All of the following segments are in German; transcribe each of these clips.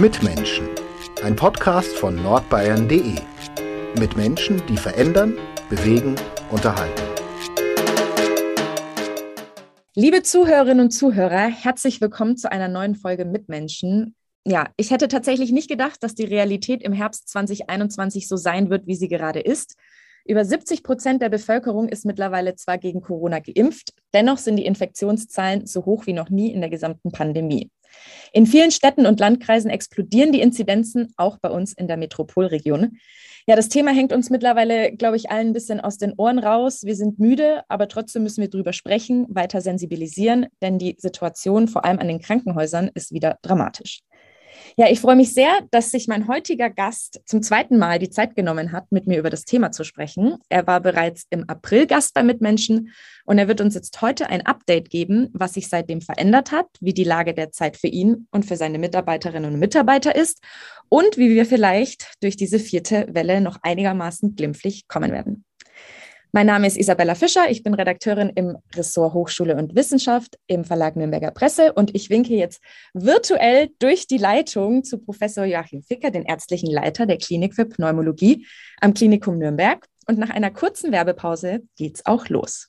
Mitmenschen. Ein Podcast von nordbayern.de. Mit Menschen, die verändern, bewegen, unterhalten. Liebe Zuhörerinnen und Zuhörer, herzlich willkommen zu einer neuen Folge Mitmenschen. Ja, ich hätte tatsächlich nicht gedacht, dass die Realität im Herbst 2021 so sein wird, wie sie gerade ist. Über 70 Prozent der Bevölkerung ist mittlerweile zwar gegen Corona geimpft, dennoch sind die Infektionszahlen so hoch wie noch nie in der gesamten Pandemie. In vielen Städten und Landkreisen explodieren die Inzidenzen, auch bei uns in der Metropolregion. Ja, das Thema hängt uns mittlerweile, glaube ich, allen ein bisschen aus den Ohren raus. Wir sind müde, aber trotzdem müssen wir drüber sprechen, weiter sensibilisieren, denn die Situation vor allem an den Krankenhäusern ist wieder dramatisch. Ja, ich freue mich sehr, dass sich mein heutiger Gast zum zweiten Mal die Zeit genommen hat, mit mir über das Thema zu sprechen. Er war bereits im April Gast bei Mitmenschen und er wird uns jetzt heute ein Update geben, was sich seitdem verändert hat, wie die Lage der Zeit für ihn und für seine Mitarbeiterinnen und Mitarbeiter ist und wie wir vielleicht durch diese vierte Welle noch einigermaßen glimpflich kommen werden. Mein Name ist Isabella Fischer. Ich bin Redakteurin im Ressort Hochschule und Wissenschaft im Verlag Nürnberger Presse und ich winke jetzt virtuell durch die Leitung zu Professor Joachim Ficker, den ärztlichen Leiter der Klinik für Pneumologie am Klinikum Nürnberg. Und nach einer kurzen Werbepause geht's auch los.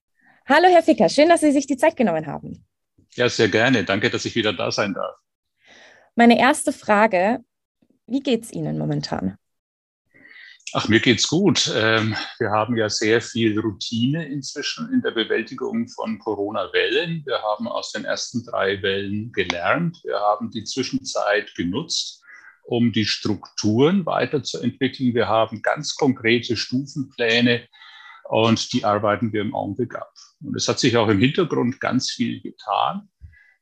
Hallo, Herr Ficker, schön, dass Sie sich die Zeit genommen haben. Ja, sehr gerne. Danke, dass ich wieder da sein darf. Meine erste Frage, wie geht es Ihnen momentan? Ach, mir geht's gut. Ähm, wir haben ja sehr viel Routine inzwischen in der Bewältigung von Corona-Wellen. Wir haben aus den ersten drei Wellen gelernt. Wir haben die Zwischenzeit genutzt, um die Strukturen weiterzuentwickeln. Wir haben ganz konkrete Stufenpläne und die arbeiten wir im Augenblick ab. Und es hat sich auch im Hintergrund ganz viel getan.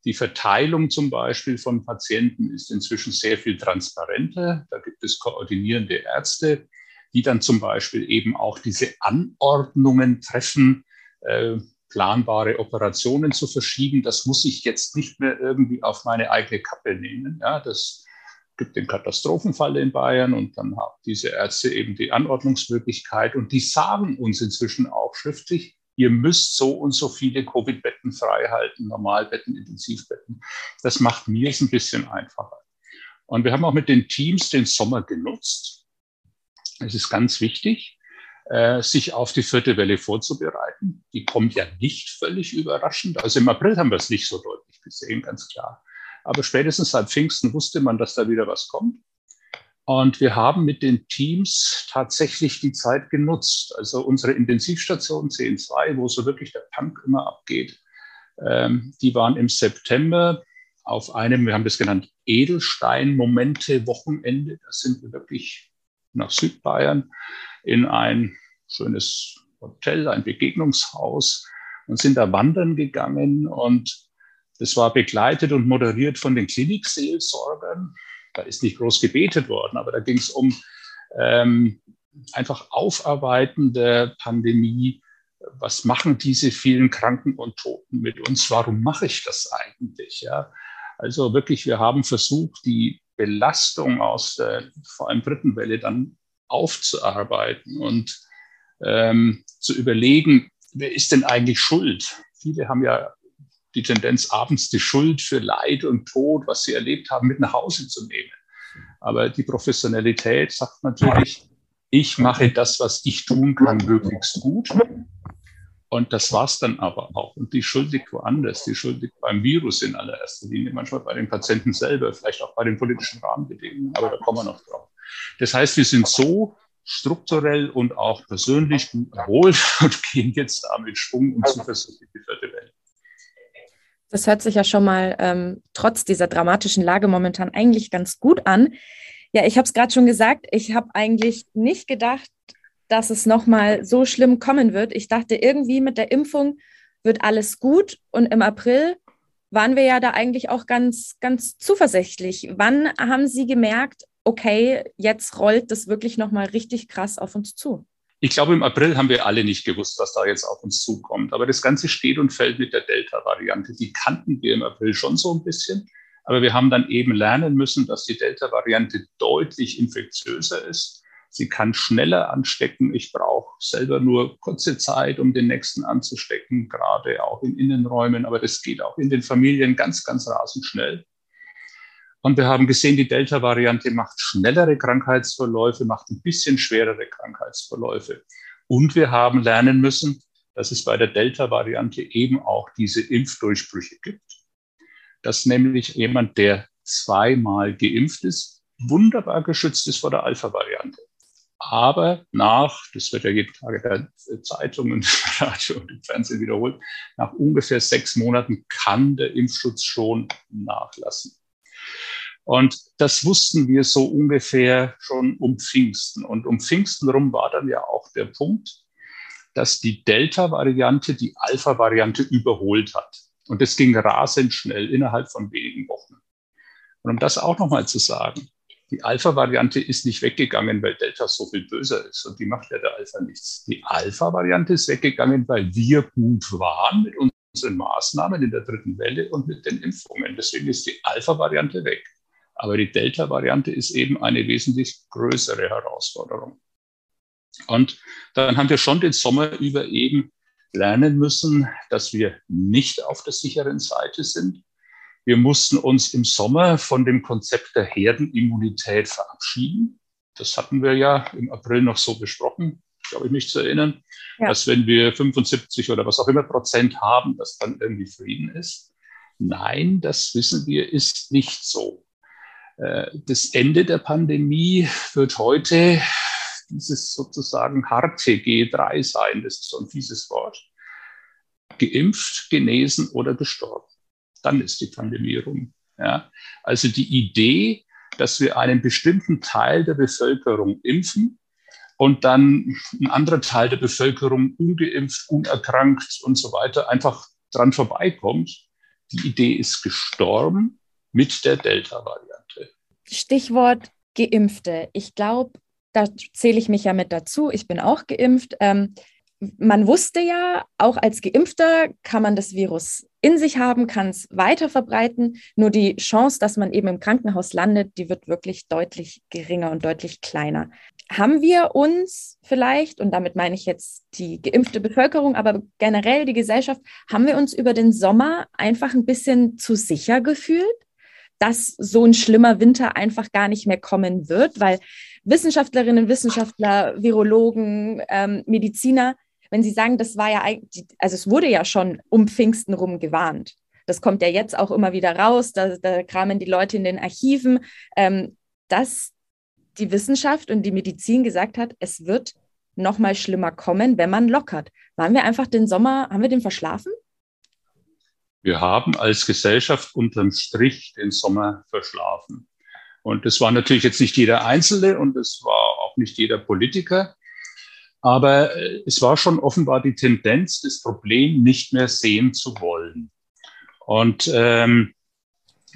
Die Verteilung zum Beispiel von Patienten ist inzwischen sehr viel transparenter. Da gibt es koordinierende Ärzte, die dann zum Beispiel eben auch diese Anordnungen treffen, äh, planbare Operationen zu verschieben. Das muss ich jetzt nicht mehr irgendwie auf meine eigene Kappe nehmen. Ja, das gibt den Katastrophenfall in Bayern und dann haben diese Ärzte eben die Anordnungsmöglichkeit und die sagen uns inzwischen auch schriftlich, ihr müsst so und so viele Covid-Betten frei halten, Normalbetten, Intensivbetten. Das macht mir es ein bisschen einfacher. Und wir haben auch mit den Teams den Sommer genutzt. Es ist ganz wichtig, äh, sich auf die vierte Welle vorzubereiten. Die kommt ja nicht völlig überraschend. Also im April haben wir es nicht so deutlich gesehen, ganz klar. Aber spätestens seit Pfingsten wusste man, dass da wieder was kommt. Und wir haben mit den Teams tatsächlich die Zeit genutzt. Also unsere Intensivstation 10.2, wo so wirklich der Punk immer abgeht, ähm, die waren im September auf einem, wir haben das genannt, Edelstein-Momente-Wochenende. Da sind wir wirklich nach Südbayern in ein schönes Hotel, ein Begegnungshaus und sind da wandern gegangen und das war begleitet und moderiert von den Klinikseelsorgern. Da ist nicht groß gebetet worden, aber da ging es um ähm, einfach Aufarbeiten der Pandemie. Was machen diese vielen Kranken und Toten mit uns? Warum mache ich das eigentlich? Ja? Also wirklich, wir haben versucht, die Belastung aus der vor allem dritten Welle dann aufzuarbeiten und ähm, zu überlegen, wer ist denn eigentlich schuld? Viele haben ja die Tendenz, abends die Schuld für Leid und Tod, was sie erlebt haben, mit nach Hause zu nehmen. Aber die Professionalität sagt natürlich, ich mache das, was ich tun kann, möglichst gut. Und das war's dann aber auch. Und die Schuld liegt woanders. Die Schuld liegt beim Virus in allererster Linie, manchmal bei den Patienten selber, vielleicht auch bei den politischen Rahmenbedingungen. Aber da kommen wir noch drauf. Das heißt, wir sind so strukturell und auch persönlich gut erholt und gehen jetzt da mit Schwung und Zuversicht in die vierte Welt. Das hört sich ja schon mal ähm, trotz dieser dramatischen Lage momentan eigentlich ganz gut an. Ja, ich habe es gerade schon gesagt, ich habe eigentlich nicht gedacht, dass es nochmal so schlimm kommen wird. Ich dachte, irgendwie mit der Impfung wird alles gut und im April waren wir ja da eigentlich auch ganz, ganz zuversichtlich. Wann haben Sie gemerkt, okay, jetzt rollt das wirklich nochmal richtig krass auf uns zu? Ich glaube, im April haben wir alle nicht gewusst, was da jetzt auf uns zukommt. Aber das Ganze steht und fällt mit der Delta-Variante. Die kannten wir im April schon so ein bisschen. Aber wir haben dann eben lernen müssen, dass die Delta-Variante deutlich infektiöser ist. Sie kann schneller anstecken. Ich brauche selber nur kurze Zeit, um den nächsten anzustecken, gerade auch in Innenräumen. Aber das geht auch in den Familien ganz, ganz rasend schnell. Und wir haben gesehen, die Delta-Variante macht schnellere Krankheitsverläufe, macht ein bisschen schwerere Krankheitsverläufe. Und wir haben lernen müssen, dass es bei der Delta-Variante eben auch diese Impfdurchbrüche gibt. Dass nämlich jemand, der zweimal geimpft ist, wunderbar geschützt ist vor der Alpha-Variante. Aber nach, das wird ja jeden Tag in der Zeitung und Radio und im Fernsehen wiederholt, nach ungefähr sechs Monaten kann der Impfschutz schon nachlassen. Und das wussten wir so ungefähr schon um Pfingsten. Und um Pfingsten rum war dann ja auch der Punkt, dass die Delta-Variante die Alpha-Variante überholt hat. Und das ging rasend schnell innerhalb von wenigen Wochen. Und um das auch nochmal zu sagen, die Alpha-Variante ist nicht weggegangen, weil Delta so viel böser ist. Und die macht ja der Alpha nichts. Die Alpha-Variante ist weggegangen, weil wir gut waren mit unseren Maßnahmen in der dritten Welle und mit den Impfungen. Deswegen ist die Alpha-Variante weg. Aber die Delta-Variante ist eben eine wesentlich größere Herausforderung. Und dann haben wir schon den Sommer über eben lernen müssen, dass wir nicht auf der sicheren Seite sind. Wir mussten uns im Sommer von dem Konzept der Herdenimmunität verabschieden. Das hatten wir ja im April noch so besprochen, glaube ich, mich zu erinnern, ja. dass wenn wir 75 oder was auch immer Prozent haben, dass dann irgendwie Frieden ist. Nein, das wissen wir, ist nicht so. Äh, das Ende der Pandemie wird heute dieses sozusagen harte G3 sein. Das ist so ein fieses Wort. Geimpft, genesen oder gestorben. Dann ist die Pandemie rum. Ja? Also die Idee, dass wir einen bestimmten Teil der Bevölkerung impfen und dann ein anderer Teil der Bevölkerung ungeimpft, unerkrankt und so weiter einfach dran vorbeikommt, die Idee ist gestorben mit der Delta-Variante. Stichwort Geimpfte. Ich glaube, da zähle ich mich ja mit dazu. Ich bin auch geimpft. Ähm, man wusste ja, auch als Geimpfter kann man das Virus in sich haben, kann es weiter verbreiten. Nur die Chance, dass man eben im Krankenhaus landet, die wird wirklich deutlich geringer und deutlich kleiner. Haben wir uns vielleicht, und damit meine ich jetzt die geimpfte Bevölkerung, aber generell die Gesellschaft, haben wir uns über den Sommer einfach ein bisschen zu sicher gefühlt? Dass so ein schlimmer Winter einfach gar nicht mehr kommen wird, weil Wissenschaftlerinnen, Wissenschaftler, Virologen, ähm, Mediziner, wenn sie sagen, das war ja eigentlich, also es wurde ja schon um Pfingsten rum gewarnt. Das kommt ja jetzt auch immer wieder raus, da, da kramen die Leute in den Archiven, ähm, dass die Wissenschaft und die Medizin gesagt hat, es wird noch mal schlimmer kommen, wenn man lockert. Waren wir einfach den Sommer, haben wir den verschlafen? Wir haben als Gesellschaft unterm Strich den Sommer verschlafen. Und das war natürlich jetzt nicht jeder Einzelne und es war auch nicht jeder Politiker. Aber äh, es war schon offenbar die Tendenz, das Problem nicht mehr sehen zu wollen. Und ähm,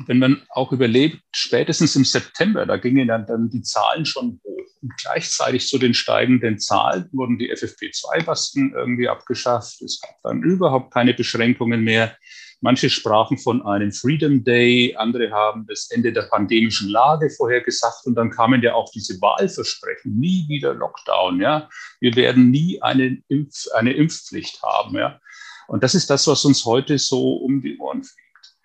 wenn man auch überlebt, spätestens im September, da gingen dann, dann die Zahlen schon hoch. Und gleichzeitig zu den steigenden Zahlen wurden die FFP2-Masken irgendwie abgeschafft. Es gab dann überhaupt keine Beschränkungen mehr. Manche sprachen von einem Freedom Day, andere haben das Ende der pandemischen Lage vorhergesagt und dann kamen ja auch diese Wahlversprechen, nie wieder Lockdown, ja. Wir werden nie eine, Impf-, eine Impfpflicht haben, ja. Und das ist das, was uns heute so um die Ohren fliegt.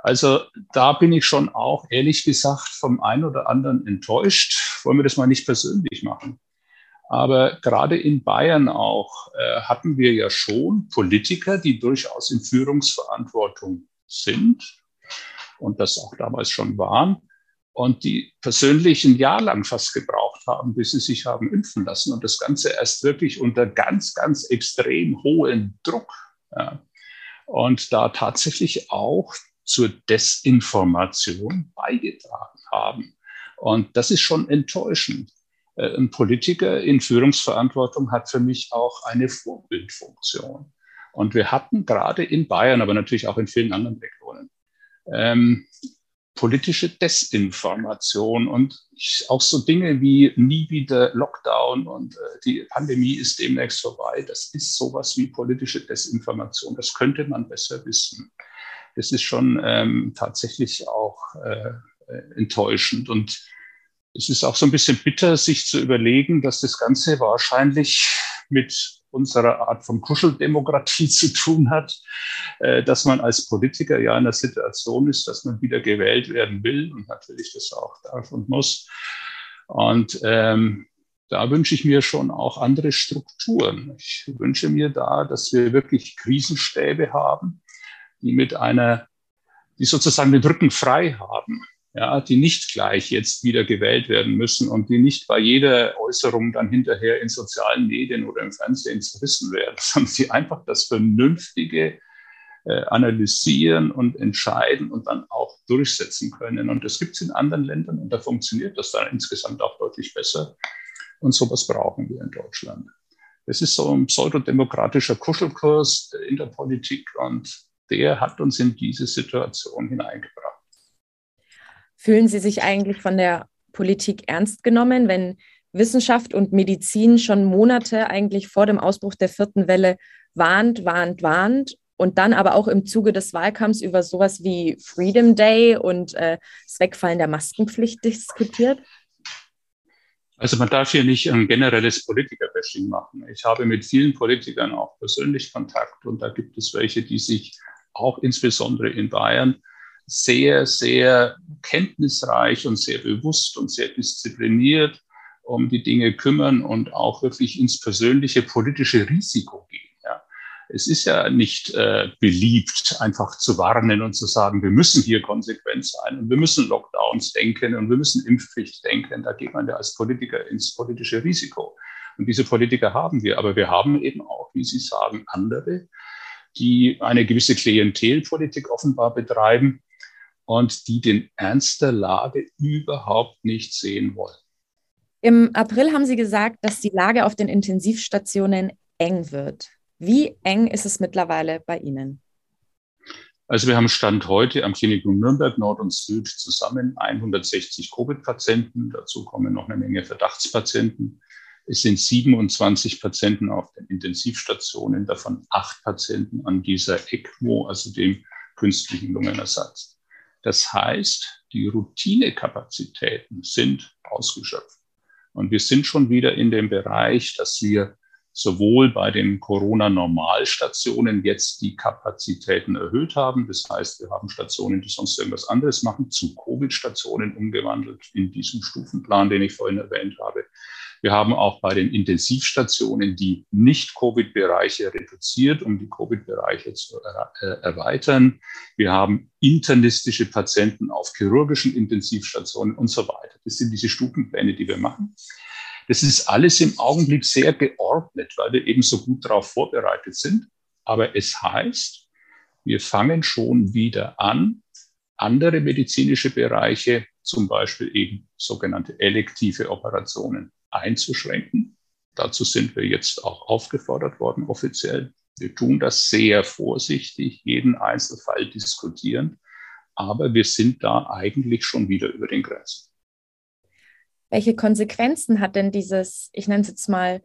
Also da bin ich schon auch ehrlich gesagt vom einen oder anderen enttäuscht. Wollen wir das mal nicht persönlich machen? Aber gerade in Bayern auch äh, hatten wir ja schon Politiker, die durchaus in Führungsverantwortung sind und das auch damals schon waren und die persönlich ein Jahr lang fast gebraucht haben, bis sie sich haben impfen lassen und das Ganze erst wirklich unter ganz, ganz extrem hohem Druck. Ja. Und da tatsächlich auch zur Desinformation beigetragen haben. Und das ist schon enttäuschend. Äh, ein Politiker in Führungsverantwortung hat für mich auch eine Vorbildfunktion. Und wir hatten gerade in Bayern, aber natürlich auch in vielen anderen Regionen, ähm, politische Desinformation und auch so Dinge wie nie wieder Lockdown und äh, die Pandemie ist demnächst vorbei. Das ist sowas wie politische Desinformation. Das könnte man besser wissen. Das ist schon ähm, tatsächlich auch äh, enttäuschend und es ist auch so ein bisschen bitter, sich zu überlegen, dass das Ganze wahrscheinlich mit unserer Art von Kuscheldemokratie zu tun hat, äh, dass man als Politiker ja in der Situation ist, dass man wieder gewählt werden will und natürlich das auch darf und muss. Und ähm, da wünsche ich mir schon auch andere Strukturen. Ich wünsche mir da, dass wir wirklich Krisenstäbe haben, die mit einer, die sozusagen den Rücken frei haben ja, die nicht gleich jetzt wieder gewählt werden müssen und die nicht bei jeder Äußerung dann hinterher in sozialen Medien oder im Fernsehen zerrissen werden, sondern die einfach das Vernünftige äh, analysieren und entscheiden und dann auch durchsetzen können. Und das gibt es in anderen Ländern und da funktioniert das dann insgesamt auch deutlich besser. Und sowas brauchen wir in Deutschland. Es ist so ein pseudodemokratischer Kuschelkurs in der Politik und der hat uns in diese Situation hineingebracht. Fühlen Sie sich eigentlich von der Politik ernst genommen, wenn Wissenschaft und Medizin schon Monate eigentlich vor dem Ausbruch der vierten Welle warnt, warnt, warnt und dann aber auch im Zuge des Wahlkampfs über sowas wie Freedom Day und äh, das Wegfallen der Maskenpflicht diskutiert? Also man darf hier nicht ein generelles Politikerbashing machen. Ich habe mit vielen Politikern auch persönlich Kontakt und da gibt es welche, die sich auch insbesondere in Bayern sehr, sehr kenntnisreich und sehr bewusst und sehr diszipliniert um die Dinge kümmern und auch wirklich ins persönliche politische Risiko gehen. Ja. Es ist ja nicht äh, beliebt, einfach zu warnen und zu sagen, wir müssen hier konsequent sein und wir müssen Lockdowns denken und wir müssen Impfpflicht denken. Da geht man ja als Politiker ins politische Risiko. Und diese Politiker haben wir, aber wir haben eben auch, wie Sie sagen, andere, die eine gewisse Klientelpolitik offenbar betreiben, und die den Ernst der Lage überhaupt nicht sehen wollen. Im April haben Sie gesagt, dass die Lage auf den Intensivstationen eng wird. Wie eng ist es mittlerweile bei Ihnen? Also wir haben Stand heute am Klinikum Nürnberg Nord und Süd zusammen 160 Covid-Patienten. Dazu kommen noch eine Menge Verdachtspatienten. Es sind 27 Patienten auf den Intensivstationen, davon acht Patienten an dieser ECMO, also dem künstlichen Lungenersatz. Das heißt, die Routinekapazitäten sind ausgeschöpft. Und wir sind schon wieder in dem Bereich, dass wir sowohl bei den Corona-Normalstationen jetzt die Kapazitäten erhöht haben. Das heißt, wir haben Stationen, die sonst irgendwas anderes machen, zu Covid-Stationen umgewandelt in diesem Stufenplan, den ich vorhin erwähnt habe. Wir haben auch bei den Intensivstationen die Nicht-Covid-Bereiche reduziert, um die Covid-Bereiche zu äh, erweitern. Wir haben internistische Patienten auf chirurgischen Intensivstationen und so weiter. Das sind diese Stufenpläne, die wir machen. Das ist alles im Augenblick sehr geordnet, weil wir eben so gut darauf vorbereitet sind. Aber es heißt, wir fangen schon wieder an, andere medizinische Bereiche, zum Beispiel eben sogenannte elektive Operationen, einzuschränken. Dazu sind wir jetzt auch aufgefordert worden, offiziell. Wir tun das sehr vorsichtig, jeden Einzelfall diskutieren, aber wir sind da eigentlich schon wieder über den Grenzen. Welche Konsequenzen hat denn dieses, ich nenne es jetzt mal,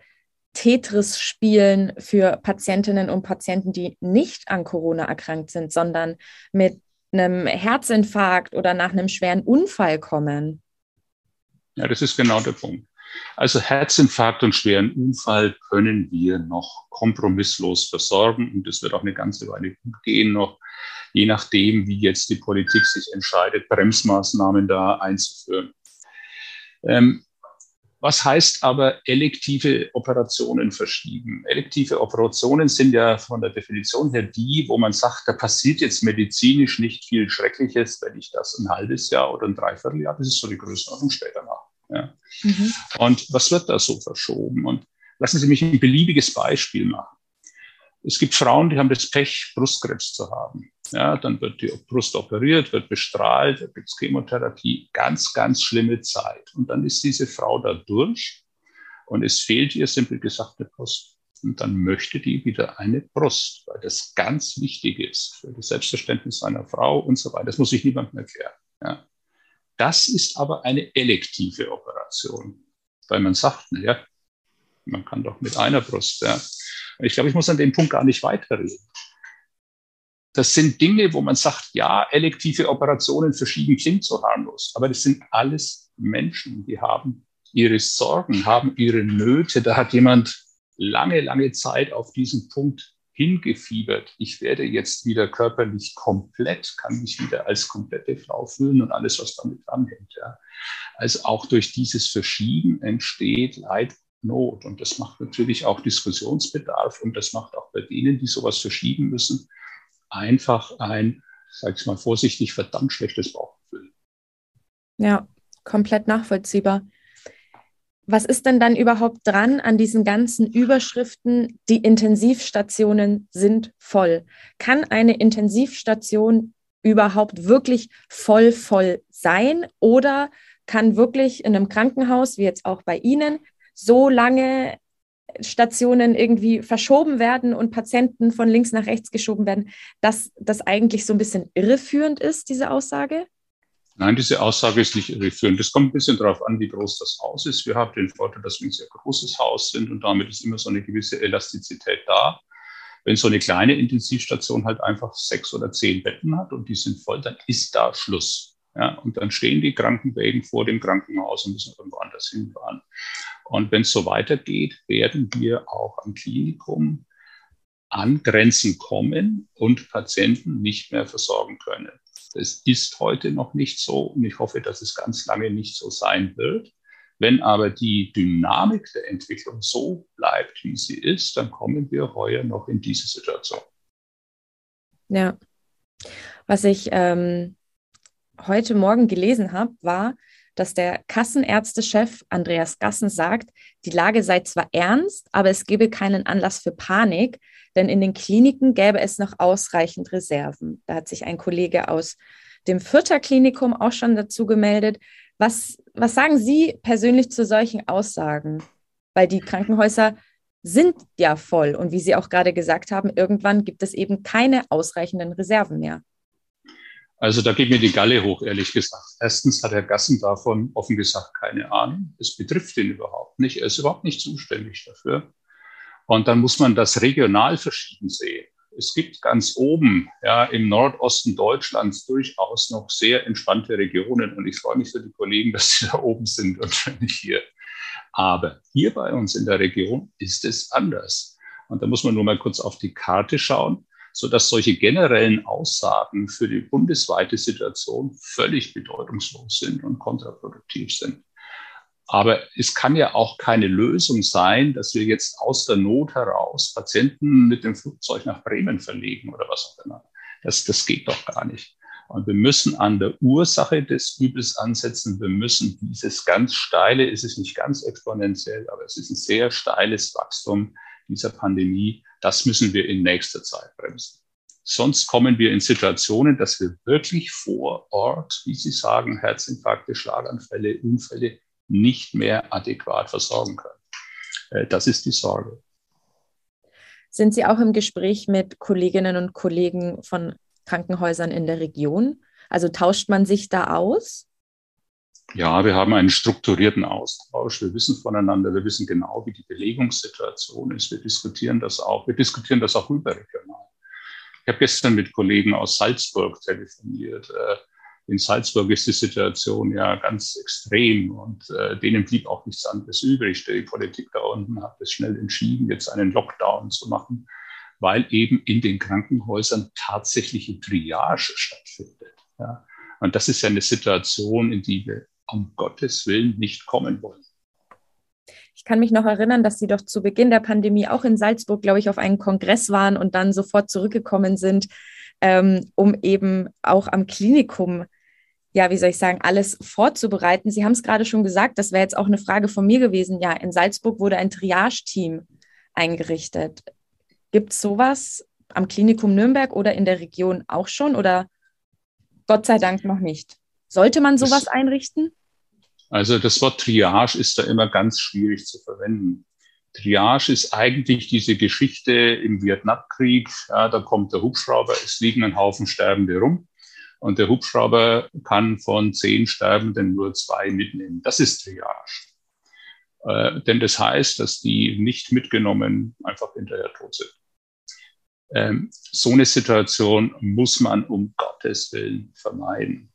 Tetris-Spielen für Patientinnen und Patienten, die nicht an Corona erkrankt sind, sondern mit einem Herzinfarkt oder nach einem schweren Unfall kommen? Ja, das ist genau der Punkt. Also Herzinfarkt und schweren Unfall können wir noch kompromisslos versorgen und es wird auch eine ganze Weile gut gehen noch, je nachdem, wie jetzt die Politik sich entscheidet, Bremsmaßnahmen da einzuführen. Ähm, was heißt aber elektive Operationen verschieben? Elektive Operationen sind ja von der Definition her die, wo man sagt, da passiert jetzt medizinisch nicht viel Schreckliches, wenn ich das ein halbes Jahr oder ein Dreivierteljahr, das ist so die Größenordnung später mache. Ja. Mhm. Und was wird da so verschoben? Und lassen Sie mich ein beliebiges Beispiel machen. Es gibt Frauen, die haben das Pech, Brustkrebs zu haben. Ja, dann wird die Brust operiert, wird bestrahlt, da gibt es Chemotherapie, ganz, ganz schlimme Zeit. Und dann ist diese Frau da durch und es fehlt ihr simpel gesagt eine Brust. und dann möchte die wieder eine Brust, weil das ganz wichtig ist für das Selbstverständnis einer Frau und so weiter. Das muss sich niemandem erklären. Ja. Das ist aber eine elektive Operation, weil man sagt, naja, man kann doch mit einer Brust. Ja. Ich glaube, ich muss an dem Punkt gar nicht weiterreden. Das sind Dinge, wo man sagt, ja, elektive Operationen verschieben klingt so harmlos, aber das sind alles Menschen, die haben ihre Sorgen, haben ihre Nöte. Da hat jemand lange, lange Zeit auf diesen Punkt hingefiebert. Ich werde jetzt wieder körperlich komplett, kann mich wieder als komplette Frau fühlen und alles, was damit dranhängt. Ja. Also auch durch dieses Verschieben entsteht Leid, Not. Und das macht natürlich auch Diskussionsbedarf und das macht auch bei denen, die sowas verschieben müssen, einfach ein, sag ich mal vorsichtig, verdammt schlechtes Bauchgefühl. Ja, komplett nachvollziehbar. Was ist denn dann überhaupt dran an diesen ganzen Überschriften? Die Intensivstationen sind voll. Kann eine Intensivstation überhaupt wirklich voll voll sein oder kann wirklich in einem Krankenhaus, wie jetzt auch bei Ihnen, so lange Stationen irgendwie verschoben werden und Patienten von links nach rechts geschoben werden, dass das eigentlich so ein bisschen irreführend ist, diese Aussage? Nein, diese Aussage ist nicht irreführend. Es kommt ein bisschen darauf an, wie groß das Haus ist. Wir haben den Vorteil, dass wir ein sehr großes Haus sind und damit ist immer so eine gewisse Elastizität da. Wenn so eine kleine Intensivstation halt einfach sechs oder zehn Betten hat und die sind voll, dann ist da Schluss. Ja, und dann stehen die Krankenwägen vor dem Krankenhaus und müssen irgendwo anders hinfahren. Und wenn es so weitergeht, werden wir auch am Klinikum an Grenzen kommen und Patienten nicht mehr versorgen können. Das ist heute noch nicht so und ich hoffe, dass es ganz lange nicht so sein wird. Wenn aber die Dynamik der Entwicklung so bleibt, wie sie ist, dann kommen wir heuer noch in diese Situation. Ja, was ich ähm, heute Morgen gelesen habe, war, dass der Kassenärztechef Andreas Gassen sagt, die Lage sei zwar ernst, aber es gebe keinen Anlass für Panik, denn in den Kliniken gäbe es noch ausreichend Reserven. Da hat sich ein Kollege aus dem Fürther Klinikum auch schon dazu gemeldet. Was, was sagen Sie persönlich zu solchen Aussagen? Weil die Krankenhäuser sind ja voll und wie Sie auch gerade gesagt haben, irgendwann gibt es eben keine ausreichenden Reserven mehr. Also da geht mir die Galle hoch, ehrlich gesagt. Erstens hat Herr Gassen davon offen gesagt keine Ahnung. Es betrifft ihn überhaupt nicht. Er ist überhaupt nicht zuständig dafür. Und dann muss man das regional verschieden sehen. Es gibt ganz oben, ja, im Nordosten Deutschlands durchaus noch sehr entspannte Regionen. Und ich freue mich für die Kollegen, dass sie da oben sind und nicht hier. Aber hier bei uns in der Region ist es anders. Und da muss man nur mal kurz auf die Karte schauen sodass solche generellen Aussagen für die bundesweite Situation völlig bedeutungslos sind und kontraproduktiv sind. Aber es kann ja auch keine Lösung sein, dass wir jetzt aus der Not heraus Patienten mit dem Flugzeug nach Bremen verlegen oder was auch immer. Das, das geht doch gar nicht. Und wir müssen an der Ursache des Übels ansetzen. Wir müssen dieses ganz steile, es ist nicht ganz exponentiell, aber es ist ein sehr steiles Wachstum dieser Pandemie das müssen wir in nächster Zeit bremsen. Sonst kommen wir in Situationen, dass wir wirklich vor Ort, wie Sie sagen, Herzinfarkte, Schlaganfälle, Unfälle nicht mehr adäquat versorgen können. Äh, das ist die Sorge. Sind Sie auch im Gespräch mit Kolleginnen und Kollegen von Krankenhäusern in der Region? Also tauscht man sich da aus? Ja, wir haben einen strukturierten Austausch. Wir wissen voneinander, wir wissen genau, wie die Belegungssituation ist. Wir diskutieren das auch. Wir diskutieren das auch überregional. Ich habe gestern mit Kollegen aus Salzburg telefoniert. Äh, in Salzburg ist die Situation ja ganz extrem und äh, denen blieb auch nichts anderes übrig. Die Politik da unten hat es schnell entschieden, jetzt einen Lockdown zu machen, weil eben in den Krankenhäusern tatsächliche Triage stattfindet. Ja. Und das ist ja eine Situation, in die wir um Gottes Willen nicht kommen wollen. Ich kann mich noch erinnern, dass Sie doch zu Beginn der Pandemie auch in Salzburg, glaube ich, auf einen Kongress waren und dann sofort zurückgekommen sind, ähm, um eben auch am Klinikum, ja, wie soll ich sagen, alles vorzubereiten. Sie haben es gerade schon gesagt, das wäre jetzt auch eine Frage von mir gewesen. Ja, in Salzburg wurde ein Triage-Team eingerichtet. Gibt es sowas am Klinikum Nürnberg oder in der Region auch schon oder Gott sei Dank noch nicht? Sollte man sowas das, einrichten? Also das Wort Triage ist da immer ganz schwierig zu verwenden. Triage ist eigentlich diese Geschichte im Vietnamkrieg. Ja, da kommt der Hubschrauber, es liegen ein Haufen Sterbende rum. Und der Hubschrauber kann von zehn Sterbenden nur zwei mitnehmen. Das ist Triage. Äh, denn das heißt, dass die nicht mitgenommen einfach hinterher tot sind. Ähm, so eine Situation muss man um Gottes Willen vermeiden.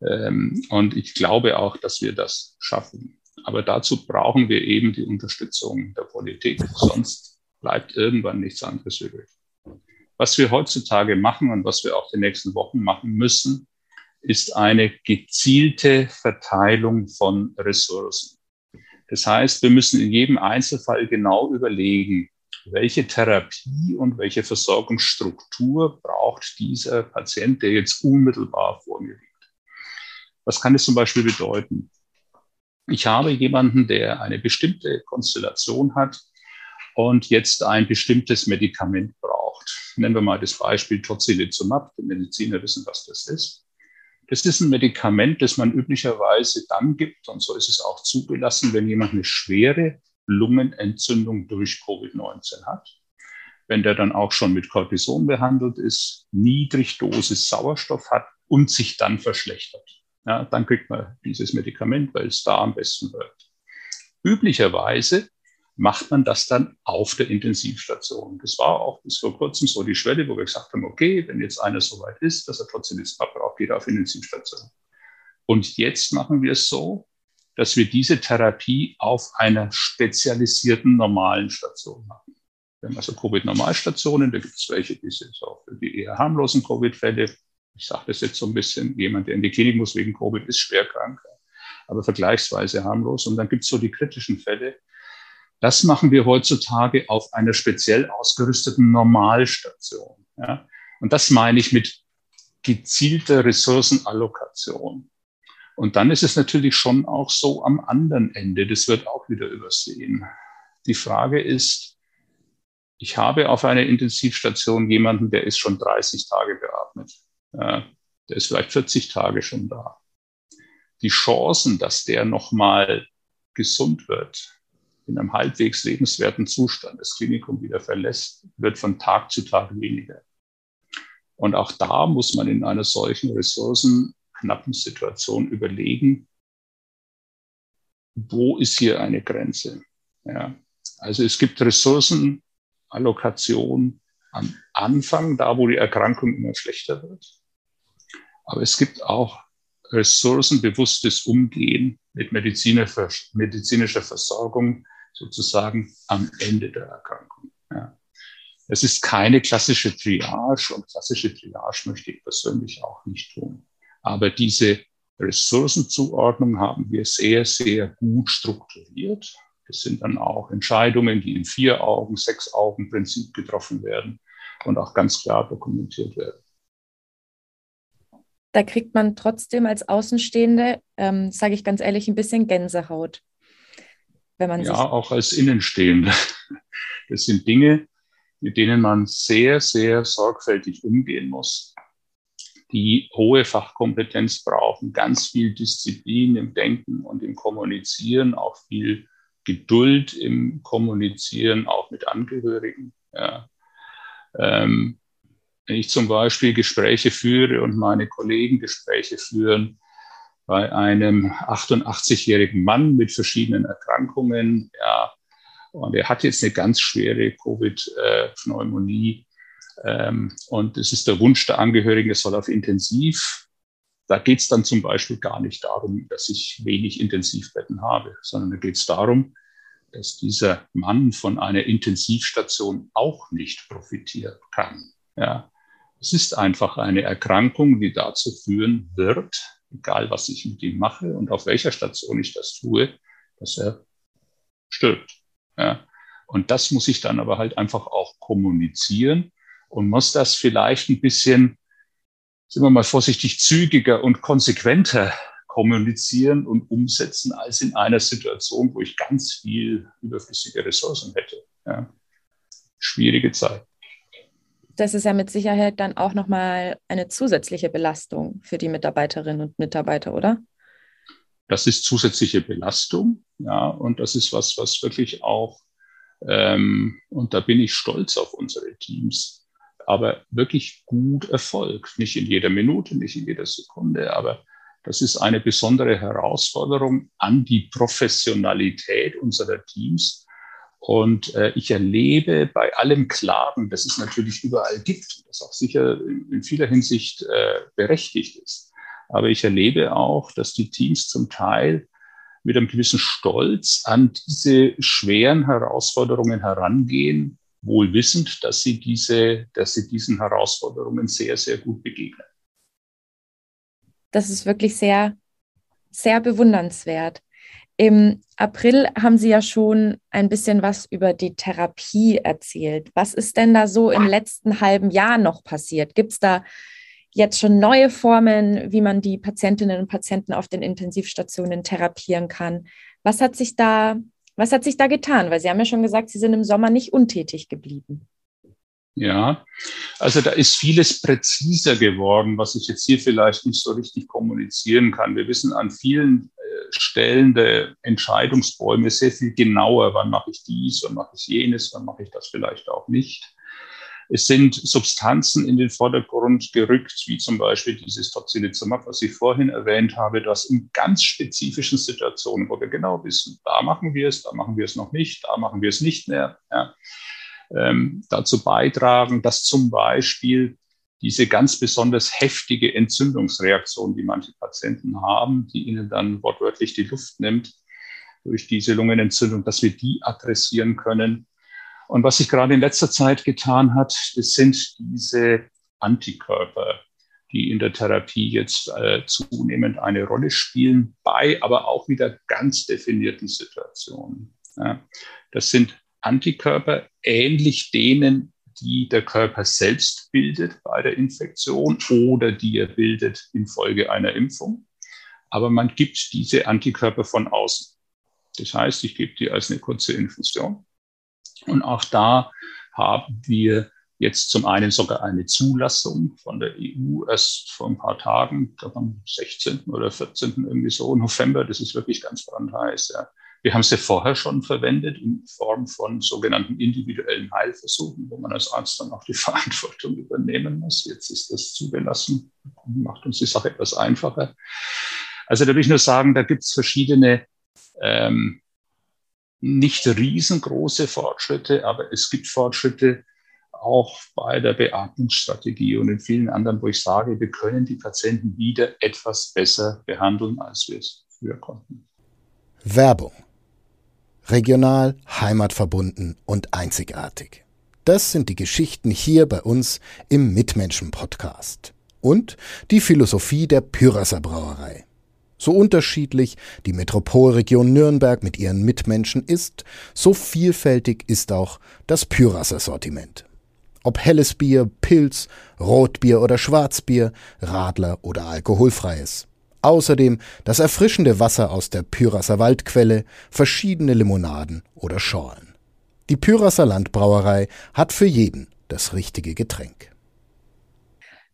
Ähm, und ich glaube auch, dass wir das schaffen. Aber dazu brauchen wir eben die Unterstützung der Politik, sonst bleibt irgendwann nichts anderes übrig. Was wir heutzutage machen und was wir auch die nächsten Wochen machen müssen, ist eine gezielte Verteilung von Ressourcen. Das heißt, wir müssen in jedem Einzelfall genau überlegen, welche Therapie und welche Versorgungsstruktur braucht dieser Patient, der jetzt unmittelbar vor mir liegt. Was kann das zum Beispiel bedeuten? Ich habe jemanden, der eine bestimmte Konstellation hat und jetzt ein bestimmtes Medikament braucht. Nennen wir mal das Beispiel Tocilizumab. Die Mediziner wissen, was das ist. Das ist ein Medikament, das man üblicherweise dann gibt, und so ist es auch zugelassen, wenn jemand eine schwere Lungenentzündung durch Covid-19 hat. Wenn der dann auch schon mit Cortison behandelt ist, Niedrigdosis Sauerstoff hat und sich dann verschlechtert. Ja, dann kriegt man dieses Medikament, weil es da am besten wirkt. Üblicherweise macht man das dann auf der Intensivstation. Das war auch bis vor kurzem so die Schwelle, wo wir gesagt haben, okay, wenn jetzt einer so weit ist, dass er trotzdem jetzt braucht, geht er auf Intensivstation. Und jetzt machen wir es so, dass wir diese Therapie auf einer spezialisierten normalen Station machen. Wir haben also Covid-Normalstationen, da gibt es welche, die sind auch für die eher harmlosen Covid-Fälle. Ich sage das jetzt so ein bisschen, jemand, der in die Klinik muss wegen Covid, ist schwer krank, aber vergleichsweise harmlos. Und dann gibt es so die kritischen Fälle. Das machen wir heutzutage auf einer speziell ausgerüsteten Normalstation. Ja? Und das meine ich mit gezielter Ressourcenallokation. Und dann ist es natürlich schon auch so am anderen Ende, das wird auch wieder übersehen. Die Frage ist, ich habe auf einer Intensivstation jemanden, der ist schon 30 Tage beatmet. Der ist vielleicht 40 Tage schon da. Die Chancen, dass der nochmal gesund wird, in einem halbwegs lebenswerten Zustand das Klinikum wieder verlässt, wird von Tag zu Tag weniger. Und auch da muss man in einer solchen Ressourcen knappen Situation überlegen, wo ist hier eine Grenze? Ja. Also es gibt Ressourcenallokation am Anfang, da wo die Erkrankung immer schlechter wird. Aber es gibt auch ressourcenbewusstes Umgehen mit medizinischer Versorgung sozusagen am Ende der Erkrankung. Ja. Es ist keine klassische Triage und klassische Triage möchte ich persönlich auch nicht tun. Aber diese Ressourcenzuordnung haben wir sehr, sehr gut strukturiert. Das sind dann auch Entscheidungen, die in vier Augen, sechs Augen Prinzip getroffen werden und auch ganz klar dokumentiert werden. Da kriegt man trotzdem als Außenstehende, ähm, sage ich ganz ehrlich, ein bisschen Gänsehaut. Wenn man ja, auch als Innenstehende. Das sind Dinge, mit denen man sehr, sehr sorgfältig umgehen muss die hohe Fachkompetenz brauchen, ganz viel Disziplin im Denken und im Kommunizieren, auch viel Geduld im Kommunizieren, auch mit Angehörigen. Ja. Ähm, ich zum Beispiel Gespräche führe und meine Kollegen Gespräche führen bei einem 88-jährigen Mann mit verschiedenen Erkrankungen, ja, und er hat jetzt eine ganz schwere Covid-Pneumonie, ähm, und es ist der Wunsch der Angehörigen, es soll auf Intensiv. Da geht es dann zum Beispiel gar nicht darum, dass ich wenig Intensivbetten habe, sondern da geht es darum, dass dieser Mann von einer Intensivstation auch nicht profitieren kann. Ja. Es ist einfach eine Erkrankung, die dazu führen wird, egal was ich mit ihm mache und auf welcher Station ich das tue, dass er stirbt. Ja. Und das muss ich dann aber halt einfach auch kommunizieren und muss das vielleicht ein bisschen, sind wir mal vorsichtig, zügiger und konsequenter kommunizieren und umsetzen als in einer Situation, wo ich ganz viel überflüssige Ressourcen hätte. Ja. Schwierige Zeit. Das ist ja mit Sicherheit dann auch nochmal eine zusätzliche Belastung für die Mitarbeiterinnen und Mitarbeiter, oder? Das ist zusätzliche Belastung, ja, und das ist was, was wirklich auch Ähm, und da bin ich stolz auf unsere Teams. Aber wirklich gut erfolgt. Nicht in jeder Minute, nicht in jeder Sekunde, aber das ist eine besondere Herausforderung an die Professionalität unserer Teams. Und äh, ich erlebe bei allem Klagen, das es natürlich überall gibt, das auch sicher in vieler Hinsicht äh, berechtigt ist. Aber ich erlebe auch, dass die Teams zum Teil mit einem gewissen Stolz an diese schweren Herausforderungen herangehen, wohl wissend, dass sie diese, dass sie diesen Herausforderungen sehr, sehr gut begegnen. Das ist wirklich sehr, sehr bewundernswert. Im April haben Sie ja schon ein bisschen was über die Therapie erzählt. Was ist denn da so im letzten halben Jahr noch passiert? Gibt es da jetzt schon neue Formen, wie man die Patientinnen und Patienten auf den Intensivstationen therapieren kann. Was hat sich da, was hat sich da getan? Weil Sie haben ja schon gesagt, Sie sind im Sommer nicht untätig geblieben. Ja, also da ist vieles präziser geworden, was ich jetzt hier vielleicht nicht so richtig kommunizieren kann. Wir wissen an vielen äh, Stellen der Entscheidungsbäume sehr viel genauer, wann mache ich dies, wann mache ich jenes, wann mache ich das vielleicht auch nicht. Es sind Substanzen in den Vordergrund gerückt, wie zum Beispiel dieses Tocilizumab, was ich vorhin erwähnt habe, das in ganz spezifischen Situationen, wo wir genau wissen, da machen wir es, da machen wir es noch nicht, da machen wir es nicht mehr, ja, ähm, dazu beitragen, dass zum Beispiel diese ganz besonders heftige Entzündungsreaktion, die manche Patienten haben, die ihnen dann wortwörtlich die Luft nimmt durch diese Lungenentzündung, dass wir die adressieren können und was sich gerade in letzter Zeit getan hat, das sind diese Antikörper, die in der Therapie jetzt äh, zunehmend eine Rolle spielen, bei aber auch wieder ganz definierten Situationen. Ja. Das sind Antikörper ähnlich denen, die der Körper selbst bildet bei der Infektion oder die er bildet infolge einer Impfung. Aber man gibt diese Antikörper von außen. Das heißt, ich gebe die als eine kurze Infusion und auch da haben wir jetzt zum einen sogar eine Zulassung von der EU erst vor ein paar Tagen, am 16. oder 14. irgendwie so November. Das ist wirklich ganz brandheiß. Ja. Wir haben sie vorher schon verwendet in Form von sogenannten individuellen Heilversuchen, wo man als Arzt dann auch die Verantwortung übernehmen muss. Jetzt ist das zugelassen, macht uns die Sache etwas einfacher. Also da will ich nur sagen, da gibt es verschiedene ähm, nicht riesengroße Fortschritte, aber es gibt Fortschritte auch bei der Beatmungsstrategie und in vielen anderen, wo ich sage, wir können die Patienten wieder etwas besser behandeln, als wir es früher konnten. Werbung. Regional, heimatverbunden und einzigartig. Das sind die Geschichten hier bei uns im Mitmenschen-Podcast. Und die Philosophie der Pyrasser Brauerei. So unterschiedlich die Metropolregion Nürnberg mit ihren Mitmenschen ist, so vielfältig ist auch das Pyrasser Sortiment. Ob helles Bier, Pilz, Rotbier oder Schwarzbier, Radler oder alkoholfreies. Außerdem das erfrischende Wasser aus der Pyrasser Waldquelle, verschiedene Limonaden oder Schorlen. Die Pyrasser Landbrauerei hat für jeden das richtige Getränk.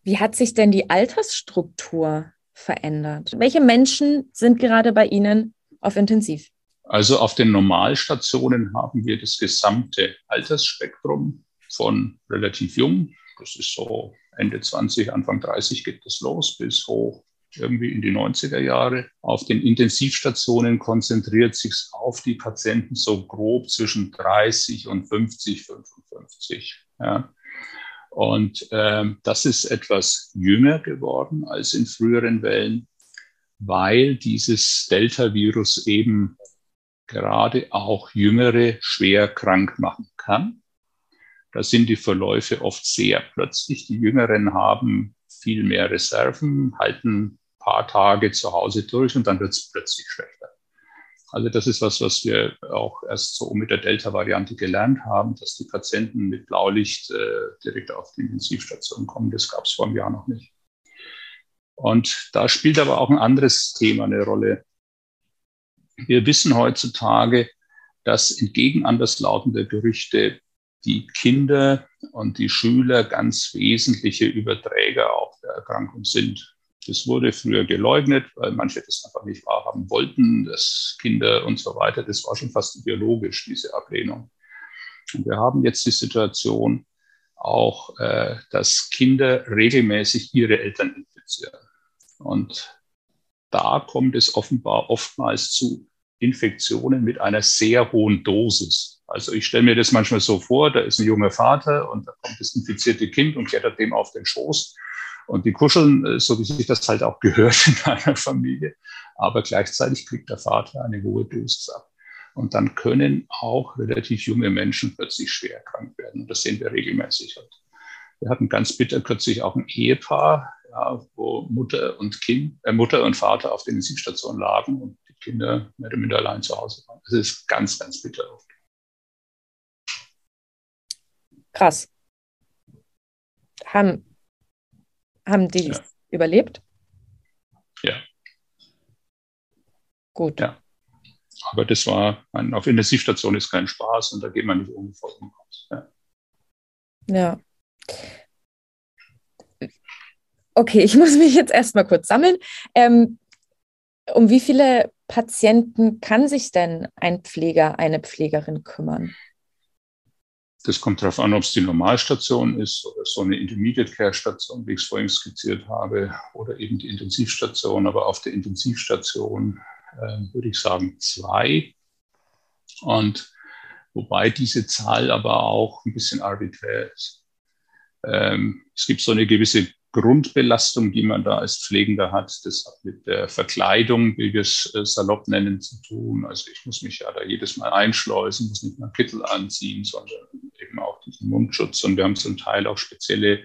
Wie hat sich denn die Altersstruktur verändert? Welche Menschen sind gerade bei Ihnen auf Intensiv? Also auf den Normalstationen haben wir das gesamte Altersspektrum von relativ jung, das ist so Ende 20, Anfang 30 geht das los, bis hoch irgendwie in die 90er Jahre. Auf den Intensivstationen konzentriert sich auf die Patienten so grob zwischen 30 und 50, 55. Ja. Und ähm, das ist etwas jünger geworden als in früheren Wellen, weil dieses Delta-Virus eben gerade auch Jüngere schwer krank machen kann. Da sind die Verläufe oft sehr plötzlich. Die Jüngeren haben viel mehr Reserven, halten paar Tage zu Hause durch und dann wird es plötzlich schlechter. Also das ist was, was wir auch erst so mit der Delta-Variante gelernt haben, dass die Patienten mit Blaulicht äh, direkt auf die Intensivstation kommen. Das gab es vor einem Jahr noch nicht. Und da spielt aber auch ein anderes Thema eine Rolle. Wir wissen heutzutage, dass entgegen anderslautender Gerüchte die Kinder und die Schüler ganz wesentliche Überträger auch der Erkrankung sind. Das wurde früher geleugnet, weil manche das einfach nicht wahrhaben wollten, dass Kinder und so weiter. Das war schon fast ideologisch, diese Ablehnung. Und wir haben jetzt die Situation auch, äh, dass Kinder regelmäßig ihre Eltern infizieren. Und da kommt es offenbar oftmals zu Infektionen mit einer sehr hohen Dosis. Also ich stelle mir das manchmal so vor, da ist ein junger Vater und da kommt das infizierte Kind und klettert dem auf den Schoß. Und die kuscheln, äh, so wie sich das halt auch gehört in einer Familie. Aber gleichzeitig kriegt der Vater eine hohe Dosis ab. Und dann können auch relativ junge Menschen plötzlich schwer krank werden. Und das sehen wir regelmäßig. Wir hatten ganz bitter kürzlich auch ein Ehepaar, ja, wo Mutter und Kind, äh, Mutter und Vater auf der Intensivstation lagen und die Kinder mehr oder minder allein zu Hause waren. Das ist ganz, ganz bitter oft. Krass. Haben, haben die ja. überlebt? Ja. Gut. Ja. Aber das war, ein, auf Intensivstation ist kein Spaß und da geht man nicht ohne Folgen raus. Ja. ja. Okay, ich muss mich jetzt erstmal kurz sammeln. Ähm, um wie viele Patienten kann sich denn ein Pfleger, eine Pflegerin kümmern? Das kommt darauf an, ob es die Normalstation ist oder so eine Intermediate Care Station, wie ich es vorhin skizziert habe, oder eben die Intensivstation. Aber auf der Intensivstation äh, würde ich sagen zwei. Und wobei diese Zahl aber auch ein bisschen arbiträr ist. Ähm, es gibt so eine gewisse Grundbelastung, die man da als Pflegender hat. Das hat mit der Verkleidung, wie wir es äh, salopp nennen, zu tun. Also ich muss mich ja da jedes Mal einschleusen, muss nicht mal Kittel anziehen, sondern diesen Mundschutz. Und wir haben zum Teil auch spezielle